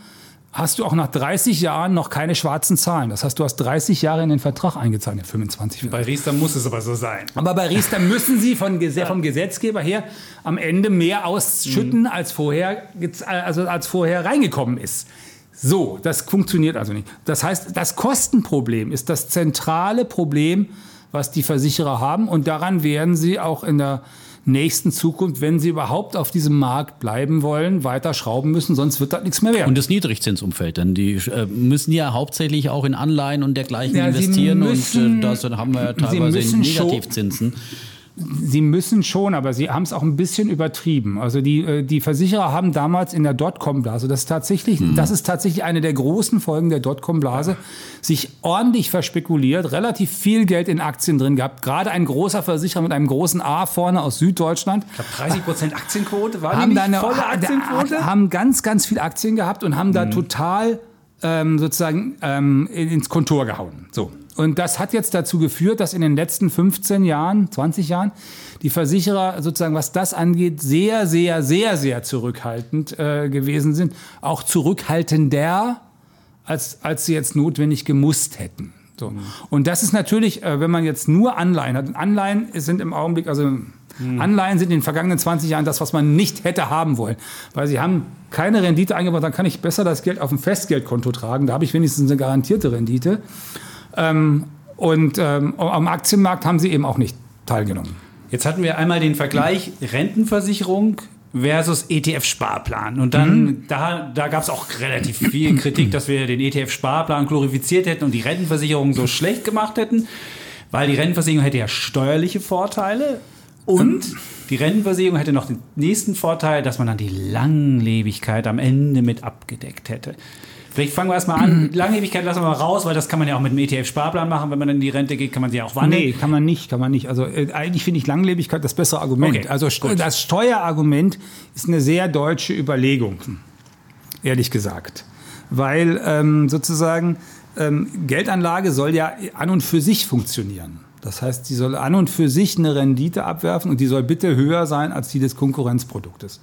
hast du auch nach 30 Jahren noch keine schwarzen Zahlen. Das heißt, du hast 30 Jahre in den Vertrag eingezahlt, 25 Bei Riester muss es aber so sein. aber bei Riester müssen Sie von, vom Gesetzgeber her am Ende mehr ausschütten, als, vorher, also als vorher reingekommen ist. So, das funktioniert also nicht. Das heißt, das Kostenproblem ist das zentrale Problem, was die Versicherer haben und daran werden sie auch in der nächsten Zukunft, wenn sie überhaupt auf diesem Markt bleiben wollen, weiter schrauben müssen, sonst wird das nichts mehr werden. Und das Niedrigzinsumfeld, denn die äh, müssen ja hauptsächlich auch in Anleihen und dergleichen ja, investieren müssen, und äh, das haben wir ja teilweise in Negativzinsen. Schon, Sie müssen schon, aber Sie haben es auch ein bisschen übertrieben. Also die, äh, die Versicherer haben damals in der Dotcom-Blase, das ist tatsächlich, mhm. das ist tatsächlich eine der großen Folgen der Dotcom-Blase, sich ordentlich verspekuliert, relativ viel Geld in Aktien drin gehabt. Gerade ein großer Versicherer mit einem großen A vorne aus Süddeutschland. Ich glaube 30 Prozent Aktienquote, war haben die nicht volle Aktienquote? Haben ganz, ganz viel Aktien gehabt und haben mhm. da total ähm, sozusagen ähm, ins Kontor gehauen. So. Und das hat jetzt dazu geführt, dass in den letzten 15 Jahren, 20 Jahren, die Versicherer sozusagen, was das angeht, sehr, sehr, sehr, sehr zurückhaltend äh, gewesen sind. Auch zurückhaltender, als, als sie jetzt notwendig gemusst hätten. So. Mhm. Und das ist natürlich, äh, wenn man jetzt nur Anleihen hat, Anleihen sind im Augenblick, also mhm. Anleihen sind in den vergangenen 20 Jahren das, was man nicht hätte haben wollen. Weil sie haben keine Rendite eingebracht, dann kann ich besser das Geld auf ein Festgeldkonto tragen. Da habe ich wenigstens eine garantierte Rendite. Ähm, und ähm, am Aktienmarkt haben sie eben auch nicht teilgenommen. Jetzt hatten wir einmal den Vergleich Rentenversicherung versus ETF-Sparplan. Und dann, mhm. da, da gab es auch relativ viel Kritik, dass wir den ETF-Sparplan glorifiziert hätten und die Rentenversicherung so schlecht gemacht hätten, weil die Rentenversicherung hätte ja steuerliche Vorteile und die Rentenversicherung hätte noch den nächsten Vorteil, dass man dann die Langlebigkeit am Ende mit abgedeckt hätte. Vielleicht fangen wir erstmal an. Langlebigkeit lassen wir mal raus, weil das kann man ja auch mit dem ETF-Sparplan machen. Wenn man in die Rente geht, kann man sie ja auch wandeln. Nee, kann man nicht, kann man nicht. Also äh, eigentlich finde ich Langlebigkeit das bessere Argument. Okay, also gut. das Steuerargument ist eine sehr deutsche Überlegung, ehrlich gesagt. Weil ähm, sozusagen ähm, Geldanlage soll ja an und für sich funktionieren. Das heißt, die soll an und für sich eine Rendite abwerfen und die soll bitte höher sein als die des Konkurrenzproduktes.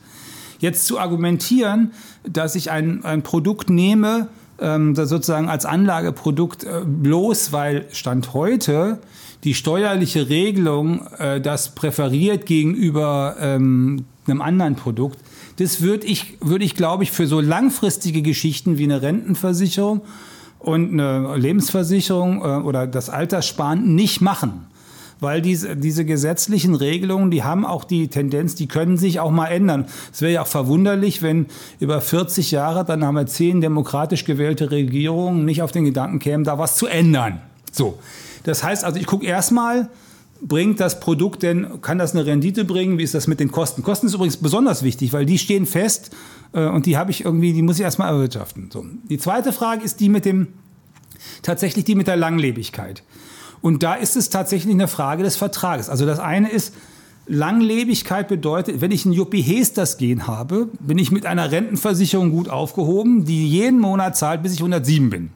Jetzt zu argumentieren, dass ich ein, ein Produkt nehme, ähm, sozusagen als Anlageprodukt, äh, bloß weil Stand heute die steuerliche Regelung äh, das präferiert gegenüber ähm, einem anderen Produkt, das würde ich, würde ich, glaube ich, für so langfristige Geschichten wie eine Rentenversicherung und eine Lebensversicherung äh, oder das Alterssparen nicht machen weil diese, diese gesetzlichen Regelungen, die haben auch die Tendenz, die können sich auch mal ändern. Es wäre ja auch verwunderlich, wenn über 40 Jahre, dann haben wir zehn demokratisch gewählte Regierungen, nicht auf den Gedanken kämen, da was zu ändern. So. Das heißt also, ich gucke erstmal, bringt das Produkt denn, kann das eine Rendite bringen? Wie ist das mit den Kosten? Kosten ist übrigens besonders wichtig, weil die stehen fest äh, und die habe ich irgendwie, die muss ich erstmal erwirtschaften. So. Die zweite Frage ist die mit dem, tatsächlich die mit der Langlebigkeit. Und da ist es tatsächlich eine Frage des Vertrages. Also das eine ist, Langlebigkeit bedeutet, wenn ich ein Juppie Hesters gehen habe, bin ich mit einer Rentenversicherung gut aufgehoben, die jeden Monat zahlt, bis ich 107 bin.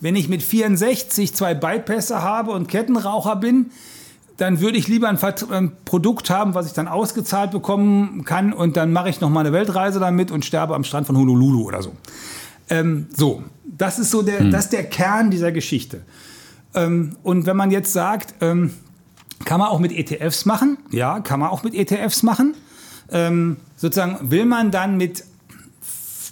Wenn ich mit 64 zwei Bypässe habe und Kettenraucher bin, dann würde ich lieber ein, ein, Produkt haben, was ich dann ausgezahlt bekommen kann und dann mache ich noch mal eine Weltreise damit und sterbe am Strand von Honolulu oder so. Ähm, so, das ist so der, hm. das ist der Kern dieser Geschichte. Ähm, und wenn man jetzt sagt, ähm, kann man auch mit ETFs machen? Ja, kann man auch mit ETFs machen. Ähm, sozusagen will man dann mit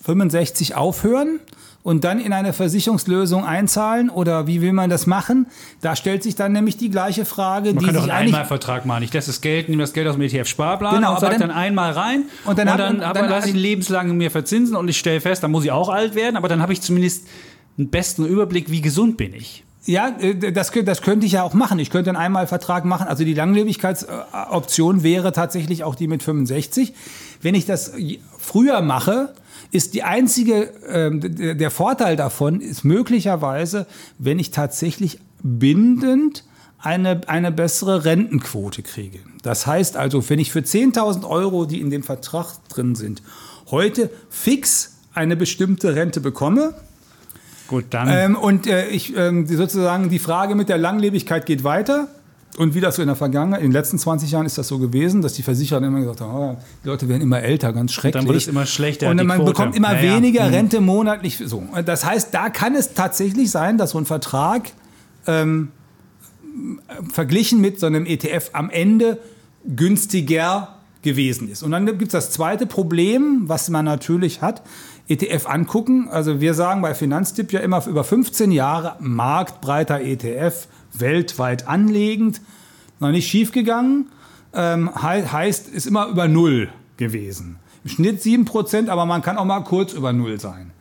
65 aufhören und dann in eine Versicherungslösung einzahlen oder wie will man das machen? Da stellt sich dann nämlich die gleiche Frage. Man die kann doch einen Einmalvertrag machen. Ich lasse das Geld, nehme das Geld aus dem ETF-Sparplan genau, und sage dann, dann, einmal rein und dann, und dann, dann, dann lasse ich lebenslang mir verzinsen und ich stelle fest, dann muss ich auch alt werden, aber dann habe ich zumindest einen besten Überblick, wie gesund bin ich. Ja, äh, das, das könnte ich ja auch machen. Ich könnte einen Einmalvertrag machen. Also die Langlebigkeitsoption wäre tatsächlich auch die mit 65. Wenn ich das früher mache, ist die einzige, äh, der Vorteil davon ist möglicherweise, wenn ich tatsächlich bindend eine, eine bessere Rentenquote kriege. Das heißt also, wenn ich für 10.000 Euro, die in dem Vertrag drin sind, heute fix eine bestimmte Rente bekomme, Gut, dann. Ähm, und äh, ich ähm, sozusagen die Frage mit der Langlebigkeit geht weiter. Und wie das so in der Vergangenheit, in den letzten 20 Jahren ist das so gewesen, dass die Versicherer immer gesagt haben, oh, die Leute werden immer älter, ganz schrecklich. Und dann wird es immer schlechter. Und man Quote. bekommt immer ja, weniger. Mhm. Rente monatlich. So. Das heißt, da kann es tatsächlich sein, dass so ein Vertrag ähm, verglichen mit so einem ETF am Ende günstiger gewesen ist. Und dann gibt es das zweite Problem, was man natürlich hat, ETF angucken. Also wir sagen bei Finanztipp ja immer über 15 Jahre marktbreiter ETF, weltweit anlegend, noch nicht schiefgegangen. Ähm, heißt, ist immer über Null gewesen. Im Schnitt 7%, aber man kann auch mal kurz über Null sein.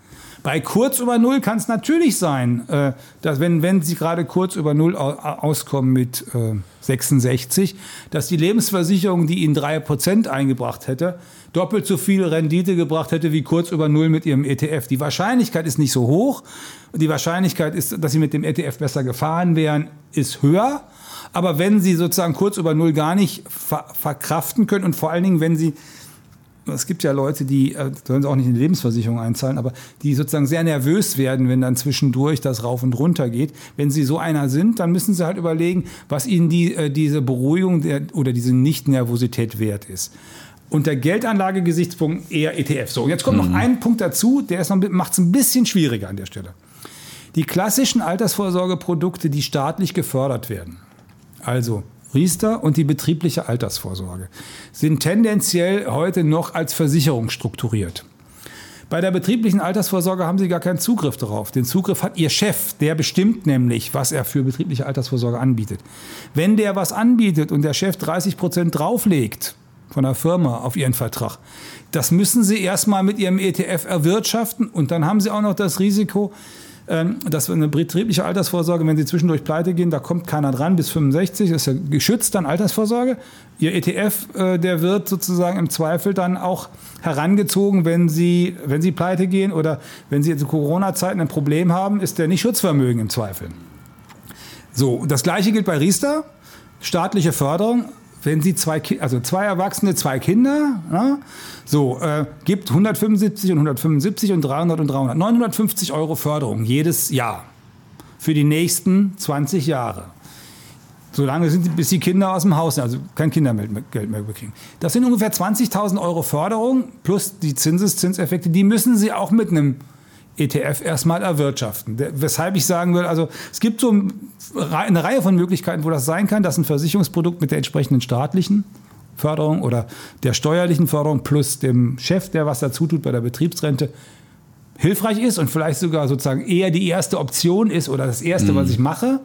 Bei kurz über Null kann es natürlich sein, äh, dass wenn, wenn Sie gerade kurz über Null auskommen mit äh, 66, dass die Lebensversicherung, die Ihnen 3% eingebracht hätte, doppelt so viel Rendite gebracht hätte wie kurz über Null mit Ihrem ETF. Die Wahrscheinlichkeit ist nicht so hoch. Die Wahrscheinlichkeit ist, dass Sie mit dem ETF besser gefahren wären, ist höher. Aber wenn Sie sozusagen kurz über Null gar nicht ver verkraften können und vor allen Dingen, wenn Sie es gibt ja Leute, die äh, sollen sie auch nicht in die Lebensversicherung einzahlen, aber die sozusagen sehr nervös werden, wenn dann zwischendurch das rauf und runter geht. Wenn sie so einer sind, dann müssen sie halt überlegen, was ihnen die, äh, diese Beruhigung der, oder diese Nicht-Nervosität wert ist. Unter Geldanlagegesichtspunkt eher ETF. So, und jetzt kommt mhm. noch ein Punkt dazu, der macht es ein bisschen schwieriger an der Stelle. Die klassischen Altersvorsorgeprodukte, die staatlich gefördert werden, also Riester und die betriebliche Altersvorsorge sind tendenziell heute noch als Versicherung strukturiert. Bei der betrieblichen Altersvorsorge haben Sie gar keinen Zugriff darauf. Den Zugriff hat Ihr Chef, der bestimmt nämlich, was er für betriebliche Altersvorsorge anbietet. Wenn der was anbietet und der Chef 30 Prozent drauflegt von der Firma auf Ihren Vertrag, das müssen Sie erstmal mit Ihrem ETF erwirtschaften und dann haben Sie auch noch das Risiko, dass eine betriebliche Altersvorsorge, wenn sie zwischendurch pleite gehen, da kommt keiner dran bis 65, das ist ja geschützt dann Altersvorsorge. Ihr ETF, äh, der wird sozusagen im Zweifel dann auch herangezogen, wenn sie, wenn sie pleite gehen oder wenn sie zu Corona-Zeiten ein Problem haben, ist der nicht Schutzvermögen im Zweifel. So, das gleiche gilt bei Riester. Staatliche Förderung, wenn Sie zwei, also zwei Erwachsene, zwei Kinder, ne? so, äh, gibt 175 und 175 und 300 und 300. 950 Euro Förderung jedes Jahr für die nächsten 20 Jahre. Solange sind, bis die Kinder aus dem Haus sind, also kein Kindergeld mehr bekriegen. Das sind ungefähr 20.000 Euro Förderung plus die Zinseszinseffekte. Die müssen Sie auch mit einem ETF erstmal erwirtschaften. Weshalb ich sagen will, also es gibt so eine Reihe von Möglichkeiten, wo das sein kann, dass ein Versicherungsprodukt mit der entsprechenden staatlichen Förderung oder der steuerlichen Förderung plus dem Chef, der was dazu tut bei der Betriebsrente, hilfreich ist und vielleicht sogar sozusagen eher die erste Option ist oder das erste, mhm. was ich mache.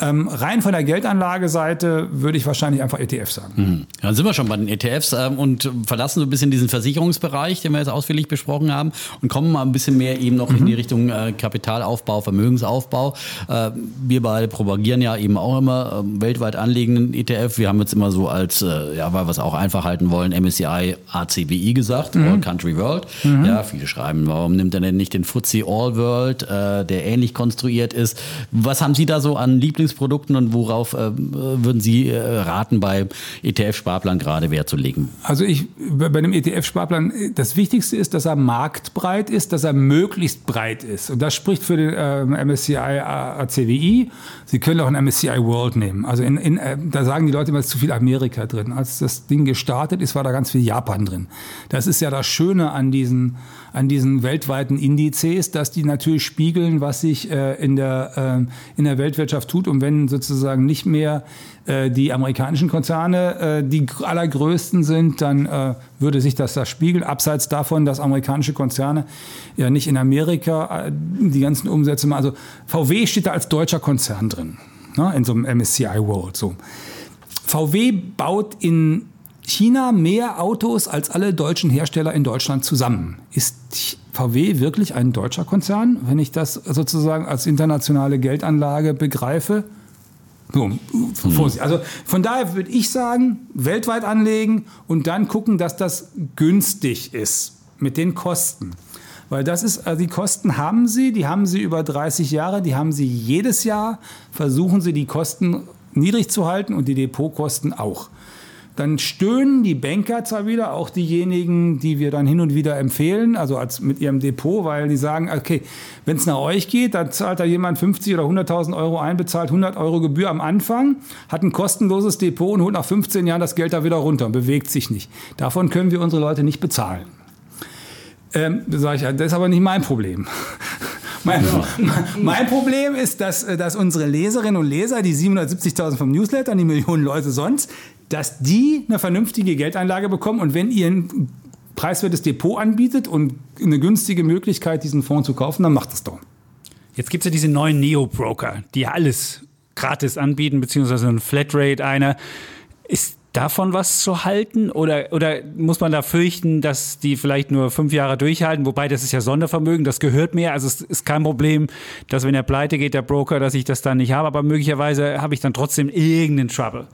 Ähm, rein von der Geldanlageseite würde ich wahrscheinlich einfach ETF sagen. Mhm. Dann sind wir schon bei den ETFs ähm, und verlassen so ein bisschen diesen Versicherungsbereich, den wir jetzt ausführlich besprochen haben und kommen mal ein bisschen mehr eben noch mhm. in die Richtung äh, Kapitalaufbau, Vermögensaufbau. Äh, wir beide propagieren ja eben auch immer äh, weltweit anlegenden ETF. Wir haben jetzt immer so als, äh, ja, weil wir es auch einfach halten wollen, MSCI ACWI gesagt, mhm. All Country World. Mhm. Ja, viele schreiben, warum nimmt er denn nicht den FTSE All World, äh, der ähnlich konstruiert ist? Was haben Sie da so an Lieblings Lieblingsprodukten und worauf äh, würden Sie äh, raten, bei ETF-Sparplan gerade Wert zu legen? Also ich, bei einem ETF-Sparplan, das Wichtigste ist, dass er marktbreit ist, dass er möglichst breit ist. Und das spricht für den äh, MSCI ACWI. Sie können auch einen MSCI World nehmen. Also in, in, äh, da sagen die Leute immer, es ist zu viel Amerika drin. Als das Ding gestartet ist, war da ganz viel Japan drin. Das ist ja das Schöne an diesen an diesen weltweiten Indizes, dass die natürlich spiegeln, was sich äh, in, der, äh, in der Weltwirtschaft tut. Und wenn sozusagen nicht mehr äh, die amerikanischen Konzerne äh, die allergrößten sind, dann äh, würde sich das da spiegeln. Abseits davon, dass amerikanische Konzerne ja nicht in Amerika äh, die ganzen Umsätze machen. Also VW steht da als deutscher Konzern drin, ne, in so einem MSCI World. So. VW baut in China mehr Autos als alle deutschen Hersteller in Deutschland zusammen. Ist VW wirklich ein deutscher Konzern, wenn ich das sozusagen als internationale Geldanlage begreife? So, also von daher würde ich sagen, weltweit anlegen und dann gucken, dass das günstig ist mit den Kosten. Weil das ist, also die Kosten haben Sie, die haben Sie über 30 Jahre, die haben Sie jedes Jahr. Versuchen Sie die Kosten niedrig zu halten und die Depotkosten auch dann stöhnen die Banker zwar wieder, auch diejenigen, die wir dann hin und wieder empfehlen, also als mit ihrem Depot, weil die sagen, okay, wenn es nach euch geht, dann zahlt da jemand 50 oder 100.000 Euro ein, bezahlt 100 Euro Gebühr am Anfang, hat ein kostenloses Depot und holt nach 15 Jahren das Geld da wieder runter und bewegt sich nicht. Davon können wir unsere Leute nicht bezahlen. Ähm, da sage ich, das ist aber nicht mein Problem. Mein, mein, Problem ist, dass, dass unsere Leserinnen und Leser, die 770.000 vom Newsletter, die Millionen Leute sonst, dass die eine vernünftige Geldanlage bekommen und wenn ihr ein preiswertes Depot anbietet und eine günstige Möglichkeit, diesen Fonds zu kaufen, dann macht das doch. Jetzt gibt es ja diese neuen Neo-Broker, die alles gratis anbieten, beziehungsweise ein Flatrate einer. Ist davon was zu halten? Oder, oder muss man da fürchten, dass die vielleicht nur fünf Jahre durchhalten? Wobei, das ist ja Sondervermögen, das gehört mir. Also es ist kein Problem, dass wenn er pleite geht, der Broker, dass ich das dann nicht habe. Aber möglicherweise habe ich dann trotzdem irgendeinen Trouble.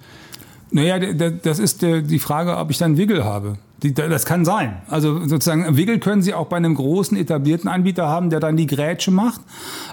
Naja, das ist die Frage, ob ich dann Wiggle habe. Das kann sein. Also sozusagen Wiggle können Sie auch bei einem großen etablierten Anbieter haben, der dann die Grätsche macht.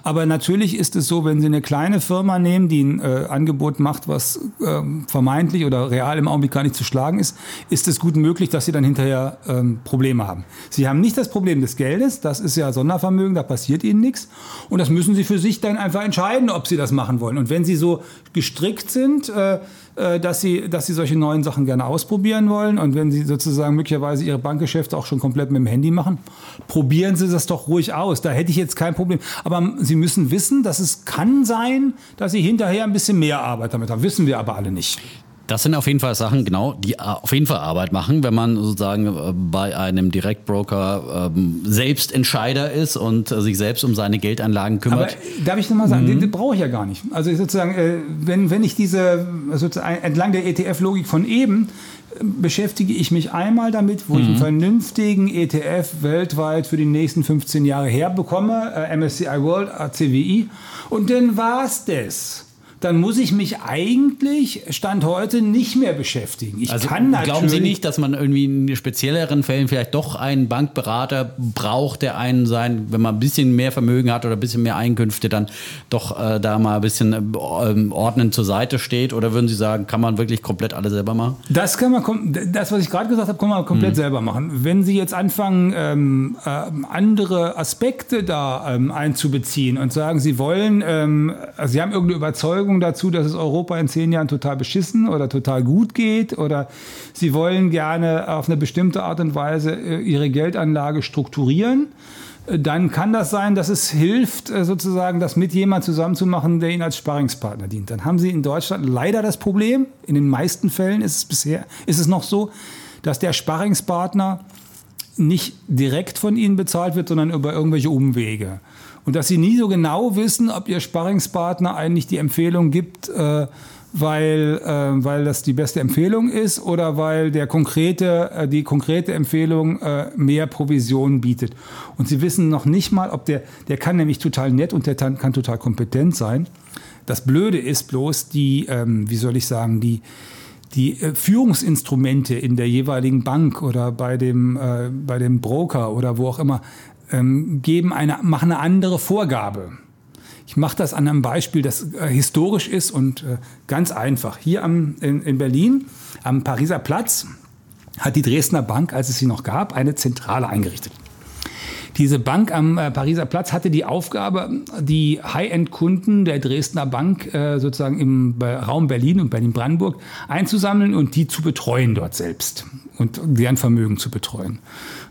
Aber natürlich ist es so, wenn Sie eine kleine Firma nehmen, die ein äh, Angebot macht, was äh, vermeintlich oder real im Augenblick gar nicht zu schlagen ist, ist es gut möglich, dass Sie dann hinterher ähm, Probleme haben. Sie haben nicht das Problem des Geldes, das ist ja Sondervermögen, da passiert Ihnen nichts. Und das müssen Sie für sich dann einfach entscheiden, ob Sie das machen wollen. Und wenn Sie so gestrickt sind, äh, dass sie, dass sie solche neuen Sachen gerne ausprobieren wollen. Und wenn sie sozusagen möglicherweise ihre Bankgeschäfte auch schon komplett mit dem Handy machen, probieren sie das doch ruhig aus. Da hätte ich jetzt kein Problem. Aber sie müssen wissen, dass es kann sein, dass sie hinterher ein bisschen mehr Arbeit damit haben. Wissen wir aber alle nicht. Das sind auf jeden Fall Sachen, genau, die auf jeden Fall Arbeit machen, wenn man sozusagen äh, bei einem Direktbroker ähm, selbst Entscheider ist und äh, sich selbst um seine Geldanlagen kümmert. Aber darf ich nochmal sagen, mhm. den, den brauche ich ja gar nicht. Also sozusagen, äh, wenn, wenn ich diese, sozusagen entlang der ETF-Logik von eben, beschäftige ich mich einmal damit, wo mhm. ich einen vernünftigen ETF weltweit für die nächsten 15 Jahre herbekomme, äh, MSCI World, ACWI, und dann war es das dann muss ich mich eigentlich Stand heute nicht mehr beschäftigen. Ich also kann natürlich glauben Sie nicht, dass man irgendwie in spezielleren Fällen vielleicht doch einen Bankberater braucht, der einen sein, wenn man ein bisschen mehr Vermögen hat oder ein bisschen mehr Einkünfte, dann doch äh, da mal ein bisschen äh, ordnend zur Seite steht? Oder würden Sie sagen, kann man wirklich komplett alles selber machen? Das kann man, das, was ich gerade gesagt habe, kann man komplett mhm. selber machen. Wenn Sie jetzt anfangen, ähm, äh, andere Aspekte da ähm, einzubeziehen und sagen, Sie wollen, ähm, also Sie haben irgendeine Überzeugung, Überzeugung dazu, dass es Europa in zehn Jahren total beschissen oder total gut geht oder sie wollen gerne auf eine bestimmte Art und Weise äh, ihre Geldanlage strukturieren äh, dann kann das sein, dass es hilft, äh, sozusagen das mit jemand zusammenzumachen, der Ihnen als Sparringspartner dient. Dann haben Sie in Deutschland leider das Problem, in den meisten Fällen ist es bisher, ist es noch so, dass der Sparringspartner nicht direkt von Ihnen bezahlt wird, sondern über irgendwelche Umwege und dass sie nie so genau wissen, ob ihr Sparringspartner eigentlich die Empfehlung gibt, äh, weil, äh, weil das die beste Empfehlung ist oder weil der konkrete, äh, die konkrete Empfehlung äh, mehr Provision bietet. Und sie wissen noch nicht mal, ob der, der kann nämlich total nett und der kann total kompetent sein. Das Blöde ist bloß die, ähm, wie soll ich sagen, die, die äh, Führungsinstrumente in der jeweiligen Bank oder bei dem, äh, bei dem Broker oder wo auch immer ähm, geben eine, machen eine andere Vorgabe. Ich mache das an einem Beispiel, das äh, historisch ist und äh, ganz einfach. Hier am, in, in Berlin, am Pariser Platz, hat die Dresdner Bank, als es sie noch gab, eine Zentrale eingerichtet. Diese Bank am äh, Pariser Platz hatte die Aufgabe, die High-End-Kunden der Dresdner Bank äh, sozusagen im Raum Berlin und Berlin-Brandenburg einzusammeln und die zu betreuen dort selbst und deren Vermögen zu betreuen.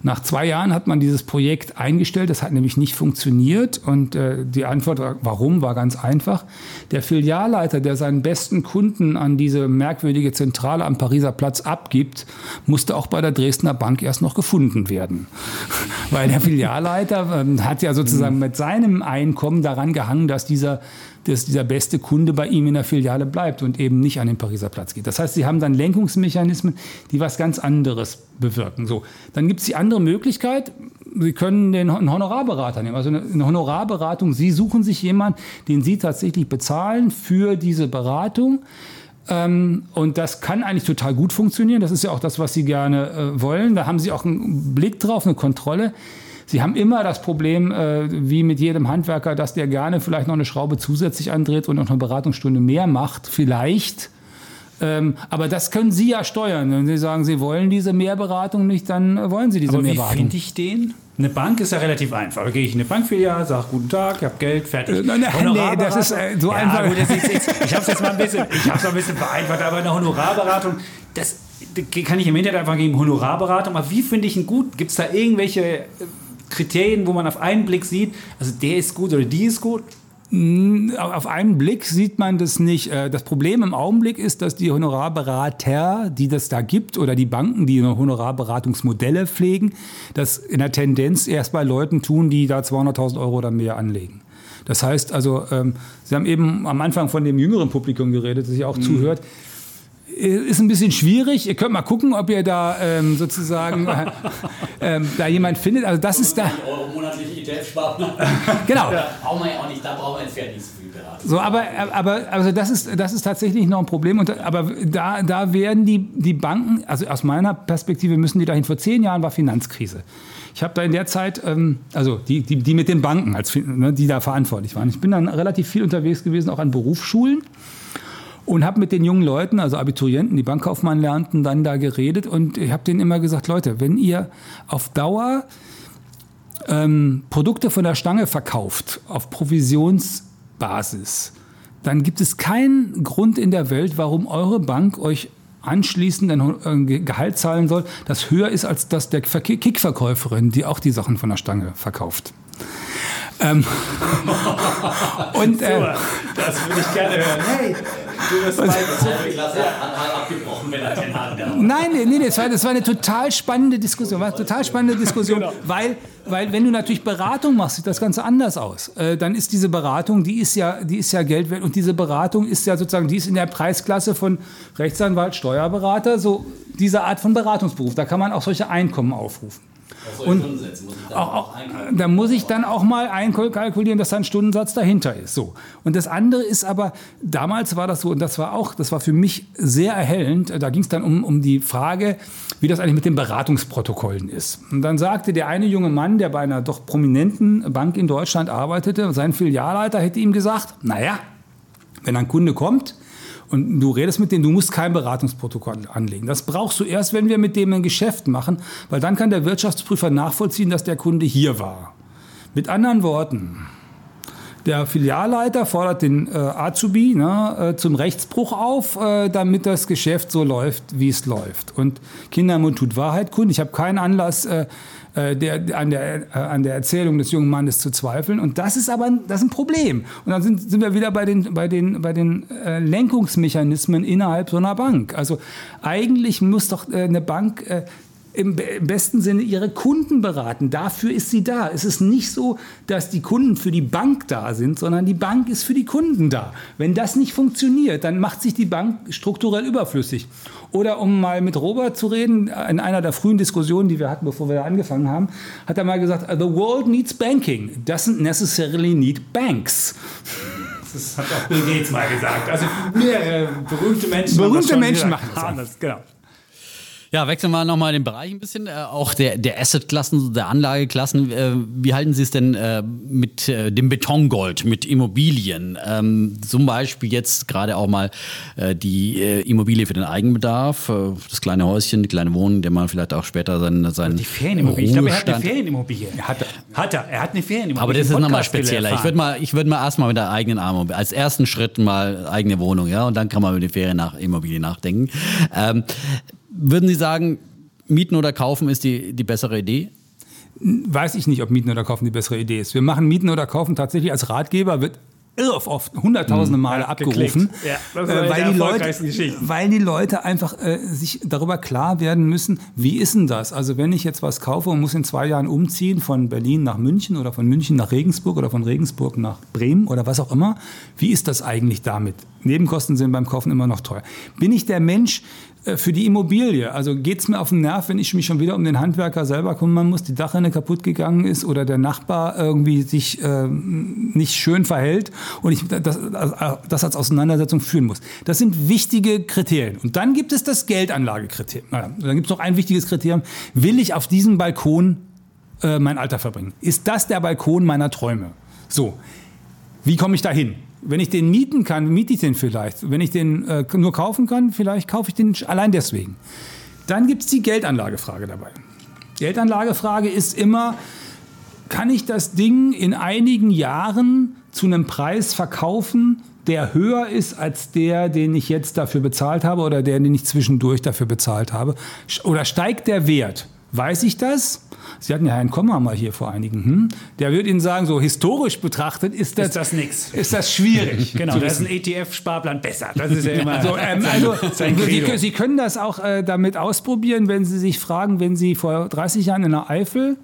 Nach zwei Jahren hat man dieses Projekt eingestellt. Das hat nämlich nicht funktioniert. Und äh, die Antwort, warum, war ganz einfach. Der Filialleiter, der seinen besten Kunden an diese merkwürdige Zentrale am Pariser Platz abgibt, musste auch bei der Dresdner Bank erst noch gefunden werden. Weil der Filialleiter äh, hat ja sozusagen mit seinem Einkommen daran gehangen, dass dieser dass dieser beste Kunde bei ihm in der Filiale bleibt und eben nicht an den Pariser Platz geht. Das heißt, sie haben dann Lenkungsmechanismen, die was ganz anderes bewirken. So, dann gibt es die andere Möglichkeit, Sie können den Honorarberater nehmen, also eine, eine Honorarberatung. Sie suchen sich jemanden, den Sie tatsächlich bezahlen für diese Beratung. Ähm, und das kann eigentlich total gut funktionieren. Das ist ja auch das, was Sie gerne äh, wollen. Da haben Sie auch einen Blick drauf, eine Kontrolle. Sie haben immer das Problem, äh, wie mit jedem Handwerker, dass der gerne vielleicht noch eine Schraube zusätzlich andreht und noch eine Beratungsstunde mehr macht, vielleicht. Ähm, aber das können Sie ja steuern. Wenn Sie sagen, Sie wollen diese Mehrberatung nicht, dann wollen Sie diese aber Mehrberatung. Wie finde ich den? Eine Bank ist ja relativ einfach. Da gehe ich in eine Bankfiliale, sage guten Tag, ich habe Geld, fertig. Äh, nein, nee, das ist äh, so ja, einfach. Gut, ist jetzt, ich habe es jetzt mal ein bisschen, ich habe ein bisschen vereinfacht, aber eine Honorarberatung, das kann ich im Internet einfach geben, Honorarberatung. Aber wie finde ich einen gut? Gibt es da irgendwelche Kriterien, wo man auf einen Blick sieht, also der ist gut oder die ist gut? Auf einen Blick sieht man das nicht. Äh, das Problem im Augenblick ist, dass die Honorarberater, die das da gibt, oder die Banken, die Honorarberatungsmodelle pflegen, das in der Tendenz erst bei Leuten tun, die da 200.000 Euro oder mehr anlegen. Das heißt also, ähm, Sie haben eben am Anfang von dem jüngeren Publikum geredet, das sich auch mhm. zuhört ist ein bisschen schwierig. Ihr könnt mal gucken, ob ihr da ähm, sozusagen äh, ähm, da jemand findet. Also das ist da. Euro monatliche ETF-Sparplan. genau. Da brauchen wir ja auch nicht, da brauchen wir jetzt fertig so viel beraten. So, aber, aber also das ist, das ist tatsächlich noch ein Problem. Und, aber da, da werden die, die Banken, also aus meiner Perspektive müssen die dahin. Vor zehn Jahren war Finanzkrise. Ich habe da in der Zeit, ähm, also die, die, die mit den Banken, als, ne, die da verantwortlich waren. Ich bin dann relativ viel unterwegs gewesen, auch an Berufsschulen und habe mit den jungen Leuten, also Abiturienten, die Bankkaufmann lernten, dann da geredet und ich habe denen immer gesagt, Leute, wenn ihr auf Dauer ähm, Produkte von der Stange verkauft auf Provisionsbasis, dann gibt es keinen Grund in der Welt, warum eure Bank euch anschließend ein äh, Gehalt zahlen soll, das höher ist als das der Kickverkäuferin, die auch die Sachen von der Stange verkauft. Ähm, und äh, das würde ich gerne hören. Hey, du wirst bald Klasse abgebrochen, wenn er den Nein, nee, nee, das war, das war eine total spannende Diskussion. War eine total spannende Diskussion, genau. weil, weil wenn du natürlich Beratung machst, sieht das Ganze anders aus. Äh, dann ist diese Beratung, die ist ja, die ist ja Geld wert und diese Beratung ist ja sozusagen, die ist in der Preisklasse von Rechtsanwalt, Steuerberater, so diese Art von Beratungsberuf. Da kann man auch solche Einkommen aufrufen. Und auch, auch, da muss ich dann auch mal einkalkulieren, dass da ein Stundensatz dahinter ist. So. Und das andere ist aber, damals war das so, und das war auch, das war für mich sehr erhellend, da ging es dann um, um die Frage, wie das eigentlich mit den Beratungsprotokollen ist. Und dann sagte der eine junge Mann, der bei einer doch prominenten Bank in Deutschland arbeitete, sein Filialleiter hätte ihm gesagt, naja, wenn ein Kunde kommt, und du redest mit denen, du musst kein Beratungsprotokoll anlegen. Das brauchst du erst, wenn wir mit dem ein Geschäft machen, weil dann kann der Wirtschaftsprüfer nachvollziehen, dass der Kunde hier war. Mit anderen Worten, der Filialleiter fordert den äh, Azubi ne, äh, zum Rechtsbruch auf, äh, damit das Geschäft so läuft, wie es läuft. Und Kindermund tut Wahrheit kund. Ich habe keinen Anlass, äh, äh, der, an, der, äh, an der Erzählung des jungen Mannes zu zweifeln. Und das ist aber das ist ein Problem. Und dann sind, sind wir wieder bei den, bei den, bei den äh, Lenkungsmechanismen innerhalb so einer Bank. Also eigentlich muss doch äh, eine Bank im, besten Sinne ihre Kunden beraten. Dafür ist sie da. Es ist nicht so, dass die Kunden für die Bank da sind, sondern die Bank ist für die Kunden da. Wenn das nicht funktioniert, dann macht sich die Bank strukturell überflüssig. Oder um mal mit Robert zu reden, in einer der frühen Diskussionen, die wir hatten, bevor wir da angefangen haben, hat er mal gesagt, the world needs banking, doesn't necessarily need banks. Das hat auch Bill Gates mal gesagt. Also mehrere berühmte Menschen, berühmte Menschen machen das. Genau. Ja, wechseln wir nochmal den Bereich ein bisschen. Äh, auch der, der Asset-Klassen, der Anlageklassen. Äh, wie halten Sie es denn äh, mit äh, dem Betongold, mit Immobilien? Ähm, zum Beispiel jetzt gerade auch mal äh, die äh, Immobilie für den Eigenbedarf, das kleine Häuschen, die kleine Wohnung, der man vielleicht auch später seinen, seinen Die Ferienimmobilie. Ich glaube, er hat eine Ferienimmobilie. Hat er. Hat er. Er hat eine Ferienimmobilie. Aber das ist nochmal spezieller. Ich würde mal, ich würd mal erstmal mit der eigenen Arme, als ersten Schritt mal eigene Wohnung, ja, und dann kann man über die Ferienimmobilie nachdenken. Ähm, würden Sie sagen, Mieten oder Kaufen ist die, die bessere Idee? Weiß ich nicht, ob Mieten oder Kaufen die bessere Idee ist. Wir machen Mieten oder Kaufen tatsächlich als Ratgeber, wird irre oft, hunderttausende mhm. Male ja, abgerufen, ja, äh, weil, die Leute, weil die Leute einfach äh, sich darüber klar werden müssen, wie ist denn das? Also wenn ich jetzt was kaufe und muss in zwei Jahren umziehen von Berlin nach München oder von München nach Regensburg oder von Regensburg nach Bremen oder was auch immer, wie ist das eigentlich damit? Nebenkosten sind beim Kaufen immer noch teuer. Bin ich der Mensch, für die Immobilie. Also geht es mir auf den Nerv, wenn ich mich schon wieder um den Handwerker selber kümmern muss, die Dachrinne kaputt gegangen ist oder der Nachbar irgendwie sich äh, nicht schön verhält und ich das, das als Auseinandersetzung führen muss. Das sind wichtige Kriterien. Und dann gibt es das Geldanlagekriterium. Dann gibt es noch ein wichtiges Kriterium. Will ich auf diesem Balkon äh, mein Alter verbringen? Ist das der Balkon meiner Träume? So, wie komme ich da hin? Wenn ich den mieten kann, miete ich den vielleicht. Wenn ich den äh, nur kaufen kann, vielleicht kaufe ich den allein deswegen. Dann gibt es die Geldanlagefrage dabei. Geldanlagefrage ist immer, kann ich das Ding in einigen Jahren zu einem Preis verkaufen, der höher ist als der, den ich jetzt dafür bezahlt habe oder der, den ich zwischendurch dafür bezahlt habe? Oder steigt der Wert? Weiß ich das. Sie hatten ja Herrn Kommer mal hier vor einigen. Hm? Der wird Ihnen sagen, so historisch betrachtet ist das, Ist das nix. Ist das schwierig. Genau, da ist ein ETF-Sparplan besser. Das ist ja immer So, ähm, also, Sie. Sie können das auch äh, damit ausprobieren, wenn Sie sich fragen, wenn Sie vor 30 Jahren in der Eifel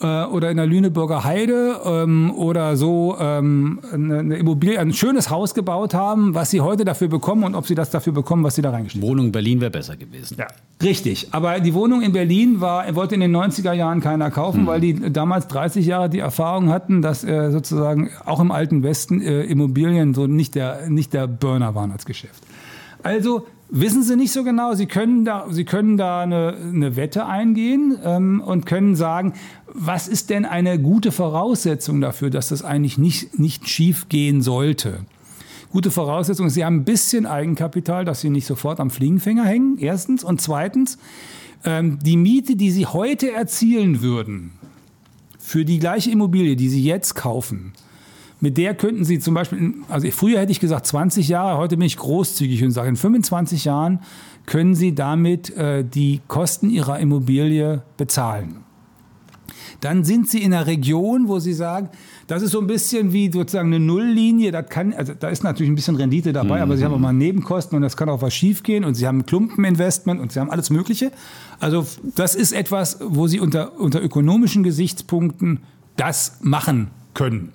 äh, oder in der Lüneburger Heide ähm, oder so ähm, eine, eine Immobilie, ein schönes Haus gebaut haben, was Sie heute dafür bekommen und ob Sie das dafür bekommen, was Sie da reingestellt Wohnung in Berlin wäre besser gewesen. Ja. haben. Richtig, aber die Wohnung in Berlin war, wollte in den 90er Jahren keiner kaufen, weil die damals 30 Jahre die Erfahrung hatten, dass äh, sozusagen auch im alten Westen äh, Immobilien so nicht der, nicht der Burner waren als Geschäft. Also wissen Sie nicht so genau. Sie können da, Sie können da eine, eine Wette eingehen ähm, und können sagen, was ist denn eine gute Voraussetzung dafür, dass das eigentlich nicht, nicht schief gehen sollte. Gute Voraussetzung ist, Sie haben ein bisschen Eigenkapital, dass Sie nicht sofort am Fliegenfänger hängen, erstens. Und zweitens, ähm, die Miete, die Sie heute erzielen würden, für die gleiche Immobilie, die Sie jetzt kaufen, mit der könnten Sie zum Beispiel, also früher hätte ich gesagt 20 Jahre, heute bin ich großzügig und sage, in 25 Jahren können Sie damit äh, die Kosten Ihrer Immobilie bezahlen. Dann sind Sie in einer Region, wo Sie sagen, das ist so ein bisschen wie sozusagen eine Nulllinie. Das kann, also da ist natürlich ein bisschen Rendite dabei, aber Sie haben auch mal Nebenkosten und das kann auch was schiefgehen und Sie haben ein Klumpeninvestment und Sie haben alles Mögliche. Also das ist etwas, wo Sie unter, unter ökonomischen Gesichtspunkten das machen können.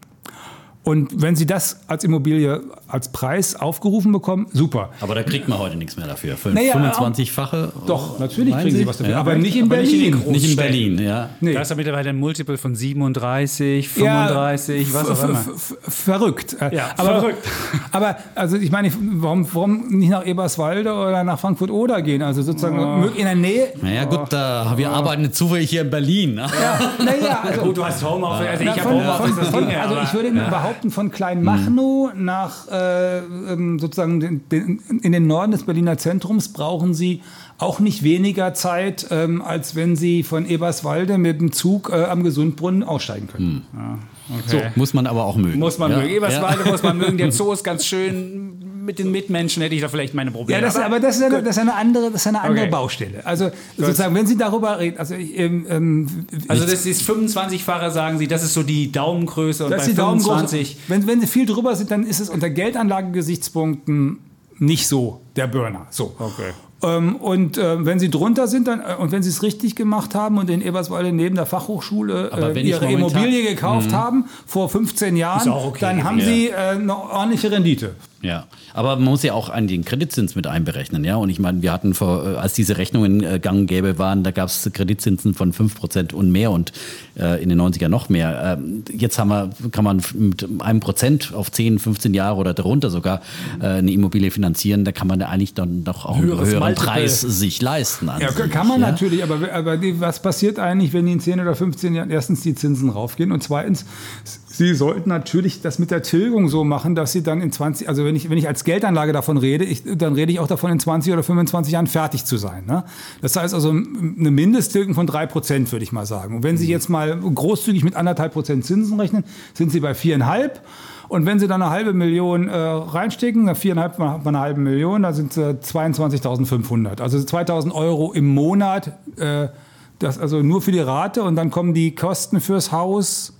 Und wenn Sie das als Immobilie als Preis aufgerufen bekommen, super. Aber da kriegt man heute nichts mehr dafür. Für Naja, 25-fache? Doch, natürlich kriegen Sie Sie? was dafür, Ja. aber nicht in Aber nicht in Berlin. Nicht in Berlin, ja. Nee. Da ist ja mittlerweile ein Multiple von 37, Ja, 35, was f- auch immer. Verrückt. Äh, Ja, aber, verrückt. Aber also ich meine, warum, warum nicht nach Eberswalde oder nach Frankfurt-Oder gehen? Also sozusagen Oh. in der Nähe. Naja, gut, da, wir arbeiten jetzt zufällig hier in Berlin. Ne? Ja, naja, also, Gut, du hast Homeoffice, also ich habe Homeoffice, von, das von, ging ja, also ich würde behaupten, von Kleinmachnow nach äh, ähm, sozusagen den, den, in den Norden des Berliner Zentrums brauchen Sie auch nicht weniger Zeit, ähm, als wenn Sie von Eberswalde mit dem Zug äh, am Gesundbrunnen aussteigen können. So, muss man aber auch mögen. Muss man ja? mögen. Eberswalde Ja. muss man mögen. Der Zoo ist ganz schön. Mit den Mitmenschen hätte ich da vielleicht meine Probleme. Ja, das, aber das ist, eine, das ist eine andere, das ist eine andere Okay. Baustelle. Also sozusagen, wenn Sie darüber reden, also ich, ähm, ähm, also das ist 25-fache, sagen Sie, das ist so die Daumengröße und das bei ist die Daumengröße. 25 Wenn, wenn Sie viel drüber sind, dann ist es unter Geldanlagegesichtspunkten nicht so der Burner. So. Okay. Ähm, und äh, wenn Sie drunter sind dann, äh, und wenn Sie es richtig gemacht haben und in Eberswalde neben der Fachhochschule äh, Ihre Immobilie gekauft haben vor 15 Jahren, okay dann haben gewesen. Sie äh, eine ordentliche Rendite. Ja, aber man muss ja auch an den Kreditzins mit einberechnen, ja. Und ich meine, wir hatten vor, äh, als diese Rechnungen äh, gang und gäbe waren, da gab es Kreditzinsen von 5% und mehr und äh, in den 90er noch mehr. Ähm, jetzt haben wir, kann man mit einem Prozent auf 10, 15 Jahre oder darunter sogar äh, eine Immobilie finanzieren. Da kann man ja eigentlich dann doch auch einen höheren Multiple. Preis sich leisten. Ja, sich, kann man ja. natürlich, aber, aber die, was passiert eigentlich, wenn die in 10 oder 15 Jahren erstens die Zinsen raufgehen und zweitens, sie sollten natürlich das mit der Tilgung so machen, dass sie dann in 20, also wenn ich, wenn ich als Geldanlage davon rede, ich, dann rede ich auch davon, in 20 oder 25 Jahren fertig zu sein. Ne? Das heißt also eine Mindesttilgung von 3 Prozent, würde ich mal sagen. Und wenn Sie jetzt mal großzügig mit anderthalb Prozent Zinsen rechnen, sind Sie bei viereinhalb. Und wenn Sie dann eine halbe Million äh, reinstecken, na, viereinhalb mal eine halbe Million, da sind äh, 22.500. Also 2.000 Euro im Monat, äh, das also nur für die Rate. Und dann kommen die Kosten fürs Haus,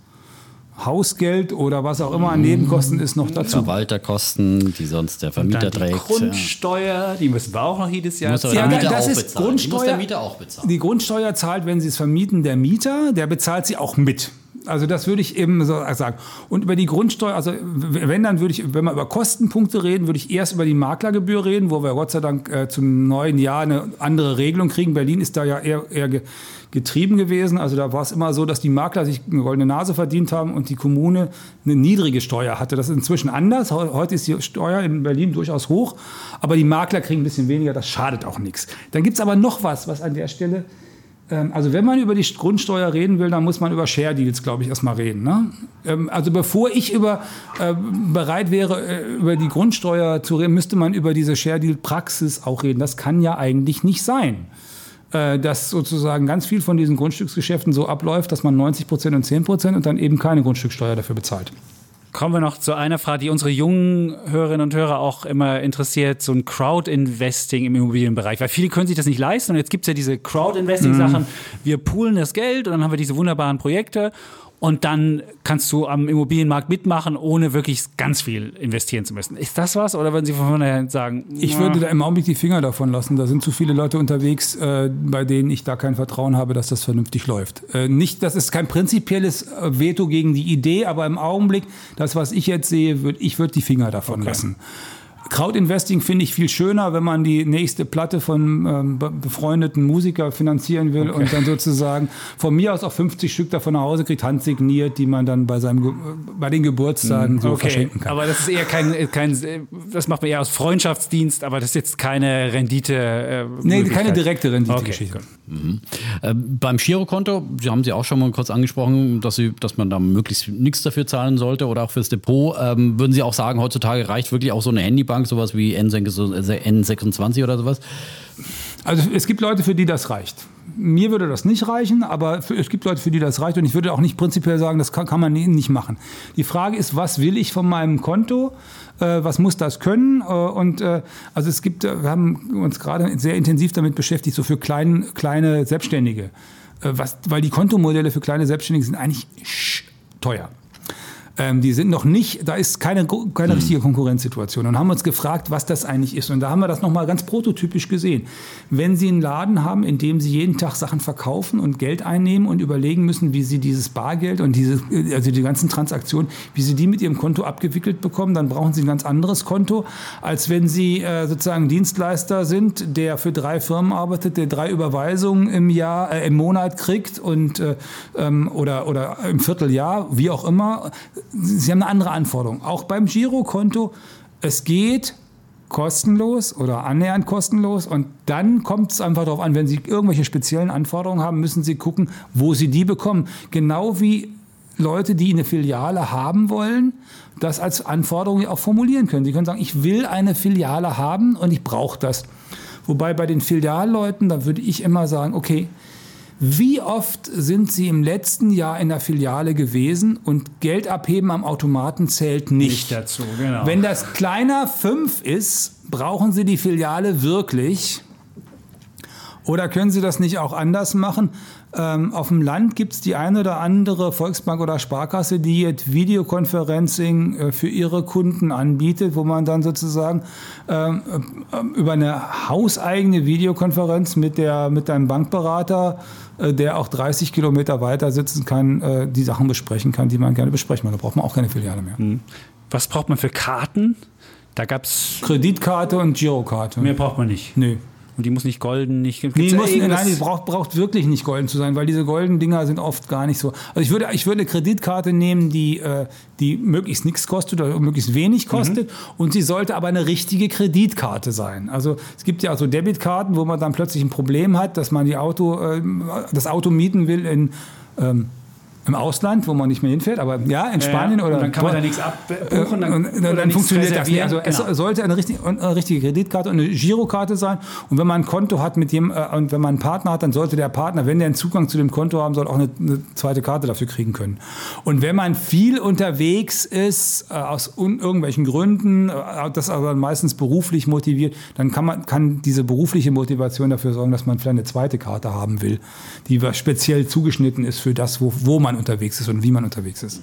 Hausgeld oder was auch immer an Nebenkosten ist noch dazu. Verwalterkosten, die sonst der Vermieter dann die trägt. ja. Grundsteuer, die müssen wir auch noch jedes Jahr aber Ja, der da- Mieter das auch ist bezahlen. Die muss Grundsteuer- der Mieter auch bezahlen. Die Grundsteuer zahlt, wenn Sie es vermieten, der Mieter, der bezahlt sie auch mit. Also das würde ich eben so sagen. Und über die Grundsteuer, also wenn dann würde ich, wenn wir über Kostenpunkte reden, würde ich erst über die Maklergebühr reden, wo wir Gott sei Dank äh, zum neuen Jahr eine andere Regelung kriegen. Berlin ist da ja eher, eher ge- getrieben gewesen. Also da war es immer so, dass die Makler sich eine goldene Nase verdient haben und die Kommune eine niedrige Steuer hatte. Das ist inzwischen anders. Heu- Heute ist die Steuer in Berlin durchaus hoch, aber die Makler kriegen ein bisschen weniger. Das schadet auch nichts. Dann gibt es aber noch was, was an der Stelle also wenn man über die Grundsteuer reden will, dann muss man über Share Deals, glaube ich, erstmal reden. Ne? Ähm, Also bevor ich über, äh, bereit wäre, äh, über die Grundsteuer zu reden, müsste man über diese Share Deal Praxis auch reden. Das kann ja eigentlich nicht sein. Äh, Dass sozusagen ganz viel von diesen Grundstücksgeschäften so abläuft, dass man 90 Prozent und 10 Prozent und dann eben keine Grundstücksteuer dafür bezahlt. Kommen wir noch zu einer Frage, die unsere jungen Hörerinnen und Hörer auch immer interessiert, so ein Crowd-Investing im Immobilienbereich. Weil viele können sich das nicht leisten und jetzt gibt es ja diese Crowd-Investing-Sachen. Wir poolen das Geld und dann haben wir diese wunderbaren Projekte und dann kannst du am Immobilienmarkt mitmachen, ohne wirklich ganz viel investieren zu müssen. Ist das was oder würden Sie von vornherein sagen? Ich würde da im Augenblick die Finger davon lassen. Da sind zu viele Leute unterwegs, äh, bei denen ich da kein Vertrauen habe, dass das vernünftig läuft. Äh, nicht, das ist kein prinzipielles äh, Veto gegen die Idee, aber im Augenblick, das, was ich jetzt sehe, würd, ich würde die Finger davon okay. lassen. Crowdinvesting finde ich viel schöner, wenn man die nächste Platte von ähm, befreundeten Musiker finanzieren will okay. und dann sozusagen von mir aus auch 50 Stück davon nach Hause kriegt, handsigniert, die man dann bei, seinem, bei den Geburtstagen mhm. so okay. verschenken kann. Aber das ist eher kein, kein, das macht man eher aus Freundschaftsdienst, aber das ist jetzt keine Rendite. Äh, nee, keine direkte Rendite-Geschichte. Okay. Mhm. Äh, beim Girokonto, Sie haben Sie auch schon mal kurz angesprochen, dass, Sie, dass man da möglichst nichts dafür zahlen sollte oder auch fürs Depot. Ähm, würden Sie auch sagen, heutzutage reicht wirklich auch so eine Handybank, sowas wie N26 oder sowas? Also es gibt Leute, für die das reicht. Mir würde das nicht reichen, aber es gibt Leute, für die das reicht und ich würde auch nicht prinzipiell sagen, das kann, kann man nicht machen. Die Frage ist, was will ich von meinem Konto? Äh, was muss das können? Äh, und äh, also es gibt, wir haben uns gerade sehr intensiv damit beschäftigt, so für klein, kleine Selbstständige. Was, weil die Kontomodelle für kleine Selbstständige sind eigentlich teuer. Ähm, die sind noch nicht, da ist keine, keine mhm. richtige Konkurrenzsituation. Und haben uns gefragt, was das eigentlich ist. Und da haben wir das nochmal ganz prototypisch gesehen. Wenn Sie einen Laden haben, in dem Sie jeden Tag Sachen verkaufen und Geld einnehmen und überlegen müssen, wie Sie dieses Bargeld und diese, also die ganzen Transaktionen, wie Sie die mit Ihrem Konto abgewickelt bekommen, dann brauchen Sie ein ganz anderes Konto, als wenn Sie äh, sozusagen Dienstleister sind, der für drei Firmen arbeitet, der drei Überweisungen im Jahr, äh, im Monat kriegt und äh, ähm, oder, oder im Vierteljahr, wie auch immer Sie haben eine andere Anforderung. Auch beim Girokonto, es geht kostenlos oder annähernd kostenlos und dann kommt es einfach darauf an, wenn Sie irgendwelche speziellen Anforderungen haben, müssen Sie gucken, wo Sie die bekommen. Genau wie Leute, die eine Filiale haben wollen, das als Anforderung auch formulieren können. Sie können sagen, ich will eine Filiale haben und ich brauche das. Wobei bei den Filialleuten, da würde ich immer sagen, okay, wie oft sind Sie im letzten Jahr in der Filiale gewesen und Geld abheben am Automaten zählt nicht? Nicht dazu, genau. Wenn das kleiner 5 ist, brauchen Sie die Filiale wirklich? Oder können Sie das nicht auch anders machen? Ähm, auf dem Land gibt es die eine oder andere Volksbank oder Sparkasse, die jetzt Videokonferencing äh, für ihre Kunden anbietet, wo man dann sozusagen ähm, äh, über eine hauseigene Videokonferenz mit, der, mit einem Bankberater äh, der auch 30 Kilometer weiter sitzen kann, äh, die Sachen besprechen kann, die man gerne besprechen will. Da braucht man auch keine Filiale mehr. Hm. Was braucht man für Karten? Da gab es. Kreditkarte und Girokarte. Mehr braucht man nicht. Nö. Und die muss nicht golden, nicht. Nee, muss, nein, die braucht, braucht wirklich nicht golden zu sein, weil diese goldenen Dinger sind oft gar nicht so. Also ich würde, ich würde eine Kreditkarte nehmen, die, äh, die möglichst nichts kostet oder möglichst wenig mhm. kostet. Mhm. Und sie sollte aber eine richtige Kreditkarte sein. Also es gibt ja so Debitkarten, wo man dann plötzlich ein Problem hat, dass man die Auto, äh, das Auto mieten will in ähm, im Ausland, wo man nicht mehr hinfährt, aber ja, in Spanien ja, oder. dann kann man da nichts abbuchen, dann, und, dann, dann funktioniert das nicht. Also genau. es sollte eine richtige, eine richtige, Kreditkarte und eine Girokarte sein. Und wenn man ein Konto hat mit dem, äh, und wenn man einen Partner hat, dann sollte der Partner, wenn der einen Zugang zu dem Konto haben soll, auch eine, eine zweite Karte dafür kriegen können. Und wenn man viel unterwegs ist, äh, aus irgendwelchen Gründen, äh, das aber meistens beruflich motiviert, dann kann man kann diese berufliche Motivation dafür sorgen, dass man vielleicht eine zweite Karte haben will, die speziell zugeschnitten ist für das, wo, wo man unterwegs ist und wie man unterwegs ist.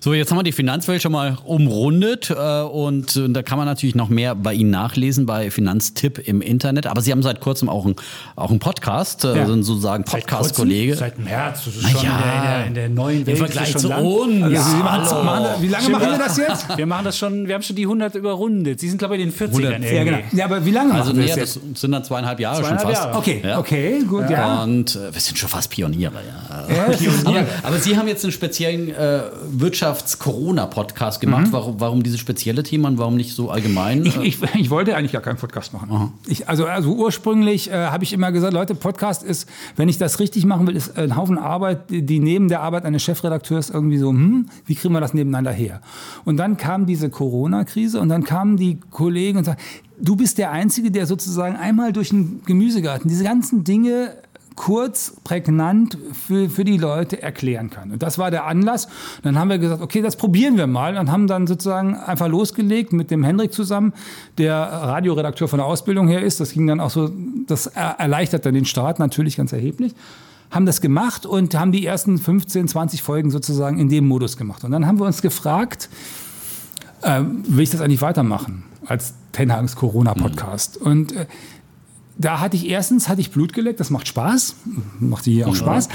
So, jetzt haben wir die Finanzwelt schon mal umrundet äh, und äh, da kann man natürlich noch mehr bei Ihnen nachlesen bei Finanztipp im Internet. Aber Sie haben seit kurzem auch einen auch Podcast, äh, ja. sind sozusagen Podcast-Kollege. Seit, März, das ist schon ja. in, der, in, der, neuen Welt. Im Vergleich zu uns. Also ja, machen, wie lange machen wir das jetzt? Wir machen das schon, wir haben schon die 100 überrundet. Sie sind, glaube ich, in den 40ern. Ja, genau. ja, aber wie lange also, machen wir das jetzt? Das sind dann zweieinhalb Jahre zweieinhalb schon fast. Jahre. Okay, ja. okay, gut, ja. Und äh, wir sind schon fast Pioniere, ja. Pioniere. Aber, aber, Sie haben jetzt einen speziellen äh, Wirtschafts-Corona- Podcast gemacht. Mhm. Warum, warum dieses spezielle Thema und warum nicht so allgemein? Ich, ich, ich wollte eigentlich gar keinen Podcast machen. Ich, also, also ursprünglich äh, habe ich immer gesagt, Leute, Podcast ist, wenn ich das richtig machen will, ist ein Haufen Arbeit, die neben der Arbeit eines Chefredakteurs irgendwie so, hm, wie kriegen wir das nebeneinander her? Und dann kam diese Corona-Krise und dann kamen die Kollegen und sagten, du bist der Einzige, der sozusagen einmal durch den Gemüsegarten diese ganzen Dinge kurz, prägnant für, für die Leute erklären kann. Und das war der Anlass. Dann haben wir gesagt, okay, das probieren wir mal und haben dann sozusagen einfach losgelegt mit dem Hendrik zusammen, der Radioredakteur von der Ausbildung her ist. Das ging dann auch so, das erleichtert dann den Start natürlich ganz erheblich haben das gemacht und haben die ersten 15, 20 Folgen sozusagen in dem Modus gemacht. Und dann haben wir uns gefragt, äh, will ich das eigentlich weitermachen als Tenhagens Corona-Podcast? Mhm. Und äh, da hatte ich erstens hatte ich Blut geleckt, das macht Spaß, macht hier auch ja. Spaß.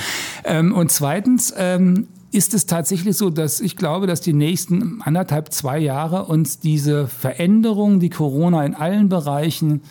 Ähm, und zweitens ähm, ist es tatsächlich so, dass ich glaube, dass die nächsten anderthalb, zwei Jahre uns diese Veränderung, die Corona in allen Bereichen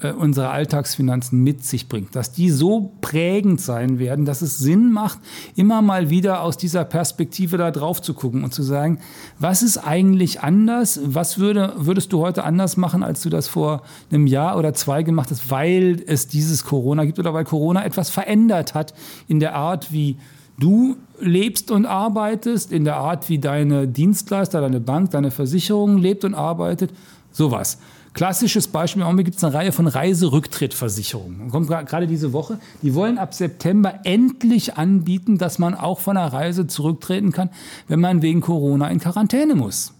äh, unsere Alltagsfinanzen mit sich bringt, dass die so prägend sein werden, dass es Sinn macht, immer mal wieder aus dieser Perspektive da drauf zu gucken und zu sagen, was ist eigentlich anders? Was würde, würdest du heute anders machen, als du das vor einem Jahr oder zwei gemacht hast, weil es dieses Corona gibt oder weil Corona etwas verändert hat in der Art, wie du lebst und arbeitest, in der Art, wie deine Dienstleister, deine Bank, deine Versicherung lebt und arbeitet, sowas. Klassisches Beispiel, im Augenblick gibt es eine Reihe von Reiserücktrittversicherungen. Kommt gerade diese Woche. Die wollen ab September endlich anbieten, dass man auch von einer Reise zurücktreten kann, wenn man wegen Corona in Quarantäne muss.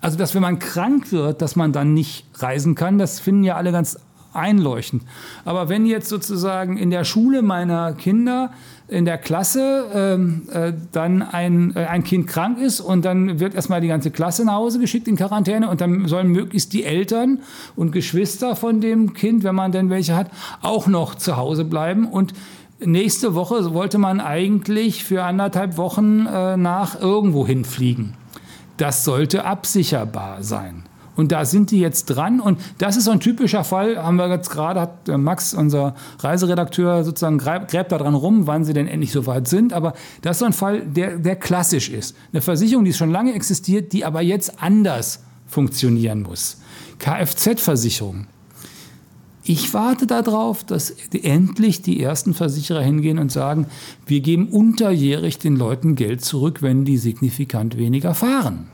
Also, dass wenn man krank wird, dass man dann nicht reisen kann, das finden ja alle ganz einleuchtend. Aber wenn jetzt sozusagen in der Schule meiner Kinder in der Klasse ähm, äh, dann ein, äh, ein Kind krank ist und dann wird erstmal die ganze Klasse nach Hause geschickt in Quarantäne und dann sollen möglichst die Eltern und Geschwister von dem Kind, wenn man denn welche hat, auch noch zu Hause bleiben und Nächste Woche wollte man eigentlich für anderthalb Wochen äh, nach irgendwo hinfliegen. Das sollte absicherbar sein. Und da sind die jetzt dran. Und das ist so ein typischer Fall, haben wir jetzt gerade, hat Max, unser Reiseredakteur, sozusagen gräbt da dran rum, wann sie denn endlich so weit sind. Aber das ist so ein Fall, der, der klassisch ist. Eine Versicherung, die schon lange existiert, die aber jetzt anders funktionieren muss. Kfz-Versicherung. Ich warte darauf, dass endlich die ersten Versicherer hingehen und sagen, wir geben unterjährig den Leuten Geld zurück, wenn die signifikant weniger fahren.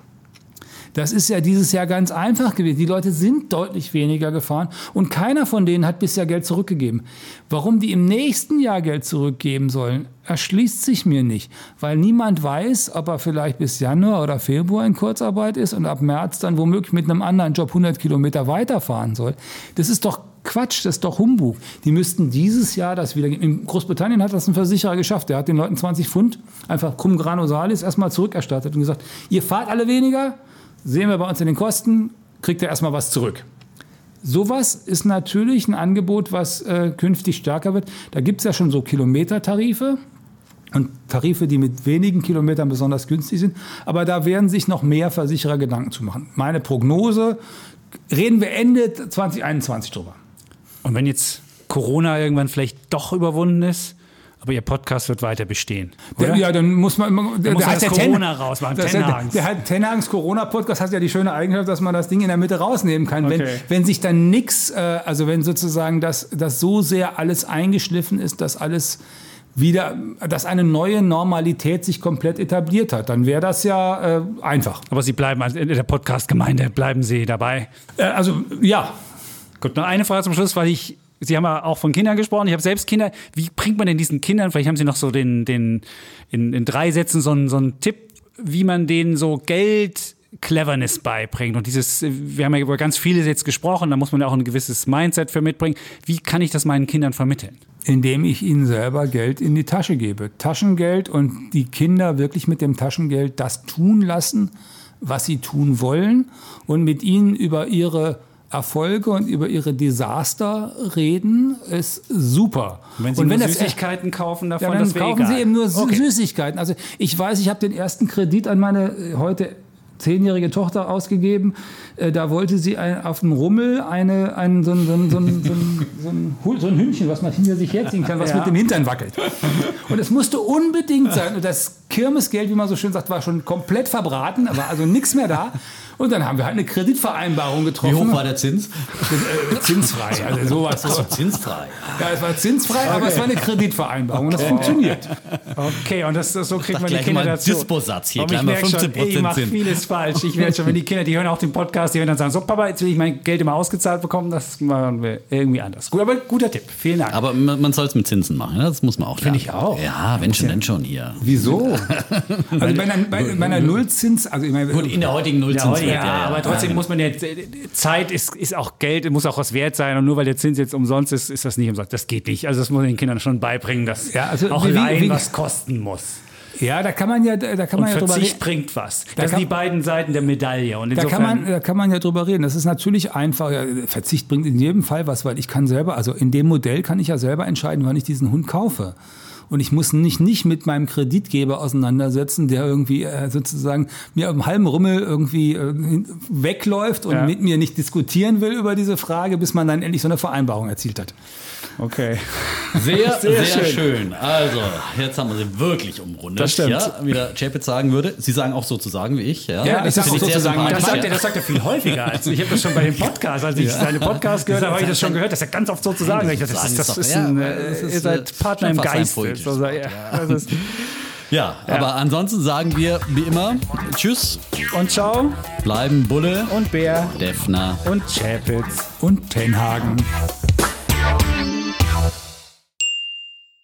Das ist ja dieses Jahr ganz einfach gewesen. Die Leute sind deutlich weniger gefahren und keiner von denen hat bisher Geld zurückgegeben. Warum die im nächsten Jahr Geld zurückgeben sollen, erschließt sich mir nicht, weil niemand weiß, ob er vielleicht bis Januar oder Februar in Kurzarbeit ist und ab März dann womöglich mit einem anderen Job 100 Kilometer weiterfahren soll. Das ist doch Quatsch, das ist doch Humbug. Die müssten dieses Jahr das wieder. In Großbritannien hat das ein Versicherer geschafft. Der hat den Leuten 20 Pfund einfach cum grano salis erstmal zurückerstattet und gesagt, ihr fahrt alle weniger, sehen wir bei uns in den Kosten, kriegt er erstmal was zurück. Sowas ist natürlich ein Angebot, was äh, künftig stärker wird. Da gibt es ja schon so Kilometertarife und Tarife, die mit wenigen Kilometern besonders günstig sind. Aber da werden sich noch mehr Versicherer Gedanken zu machen. Meine Prognose, reden wir Ende 2021 drüber. Und wenn jetzt Corona irgendwann vielleicht doch überwunden ist, aber Ihr Podcast wird weiter bestehen. Der, ja, dann muss man. Der, muss der, der Corona Ten, raus machen. Der, der, der Corona-Podcast hat ja die schöne Eigenschaft, dass man das Ding in der Mitte rausnehmen kann. Okay. Wenn, wenn sich dann nichts, äh, also wenn sozusagen das, das so sehr alles eingeschliffen ist, dass alles wieder, dass eine neue Normalität sich komplett etabliert hat, dann wäre das ja äh, einfach. Aber Sie bleiben in der Podcast-Gemeinde, bleiben Sie dabei? Äh, also ja. Gut, noch eine Frage zum Schluss, weil ich Sie haben ja auch von Kindern gesprochen. Ich habe selbst Kinder. Wie bringt man denn diesen Kindern, vielleicht haben Sie noch so den, den in, in drei Sätzen so einen, so einen Tipp, wie man denen so Geld Cleverness beibringt. Und dieses, wir haben ja über ganz vieles jetzt gesprochen, da muss man ja auch ein gewisses Mindset für mitbringen. Wie kann ich das meinen Kindern vermitteln? Indem ich ihnen selber Geld in die Tasche gebe. Taschengeld und die Kinder wirklich mit dem Taschengeld das tun lassen, was sie tun wollen und mit ihnen über ihre Erfolge und über ihre Desaster reden, ist super. Und wenn Sie und wenn Süßigkeiten das, kaufen davon, ja, dann kaufen egal. Sie eben nur okay. Süßigkeiten. Also ich weiß, ich habe den ersten Kredit an meine äh, heute zehnjährige Tochter ausgegeben. Äh, da wollte sie ein, auf dem Rummel eine, ein, so, ein, so, ein, so, ein, so, ein, Hündchen, was man hinter sich herziehen kann, was ja. mit dem Hintern wackelt. Und es musste unbedingt sein. Und das Kirmesgeld, wie man so schön sagt, war schon komplett verbraten, war also nichts mehr da. Und dann haben wir halt eine Kreditvereinbarung getroffen. Wie hoch war der Zins? Äh, zinsfrei, also sowas. Achso, zinsfrei. Ja, es war zinsfrei, aber es war eine Kreditvereinbarung und das funktioniert. Okay, und das, so kriegt man die Kinder dazu. Disposatz hier, gleich ich mal merke schon, 15% ich mache vieles falsch. Ich merke schon, wenn die Kinder, die hören auch den Podcast, die werden dann sagen, so Papa, jetzt will ich mein Geld immer ausgezahlt bekommen, das machen wir irgendwie anders. Gut, aber guter Tipp, vielen Dank. Aber man, man soll es mit Zinsen machen, ne? das muss man auch Finde ich auch. Ja, wenn schon, denn schon hier. Wieso? Also bei einer, bei, bei einer Nullzins, also ich meine, Gut, in der heutigen ja, Heute, ja, aber trotzdem muss man ja, Zeit ist, ist auch Geld, muss auch was wert sein und nur weil der Zins jetzt umsonst ist, ist das nicht umsonst. Das geht nicht. Also das muss man den Kindern schon beibringen, dass Ja, also auch wie- Leihen wie- was kosten muss. ja, da kann man ja, da kann Und man ja drüber Verzicht reden. bringt was. Da Das sind kann- die beiden Seiten der Medaille. Und Da kann, man, da kann man ja drüber reden. Das ist natürlich einfach. Ja, Verzicht bringt in jedem Fall was, weil ich kann selber, also in dem Modell kann ich ja selber entscheiden, wann ich diesen Hund kaufe. Und ich muss mich nicht mit meinem Kreditgeber auseinandersetzen, der irgendwie äh, sozusagen mir auf dem halben Rummel irgendwie äh, wegläuft und Ja. mit mir nicht diskutieren will über diese Frage, bis man dann endlich so eine Vereinbarung erzielt hat. Okay. Sehr, sehr, Sehr schön. schön. Also, jetzt haben wir sie wirklich umrundet. Das stimmt. Ja, wie der Chapitz sagen würde. Sie sagen auch sozusagen wie ich. Ja, Ja, ich Finde auch sehr sozusagen. Das sagt, Ja. er, das sagt er viel häufiger als ich. habe das schon bei dem Podcast, als ich seine Podcast gehört habe, habe ich das schon gehört, dass er ganz oft so zu sagen. Das, das, ist, das ist ein, Ja, äh, das ist, ihr seid Partner im fast ein Geiste. poetisches So, Wort, ja, ja. das ist, Ja, aber ansonsten sagen wir wie immer Tschüss, und ciao bleiben Bulle, und Bär Defner. und Chapitz. Und Tenhagen.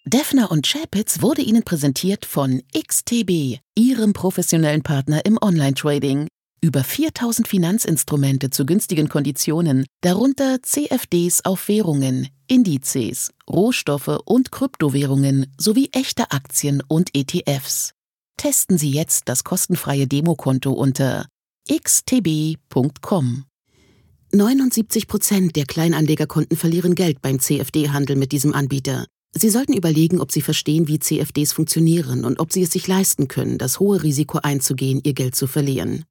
Defner und Chapitz wurde Ihnen präsentiert von XTB, Ihrem professionellen Partner im Online-Trading. Über 4000 Finanzinstrumente zu günstigen Konditionen, darunter CFDs auf Währungen, Indizes, Rohstoffe und Kryptowährungen sowie echte Aktien und ETFs. Testen Sie jetzt das kostenfreie Demokonto unter xtb.com. 79 Prozent der Kleinanlegerkonten verlieren Geld beim CFD-Handel mit diesem Anbieter. Sie sollten überlegen, ob Sie verstehen, wie CFDs funktionieren und ob Sie es sich leisten können, das hohe Risiko einzugehen, Ihr Geld zu verlieren.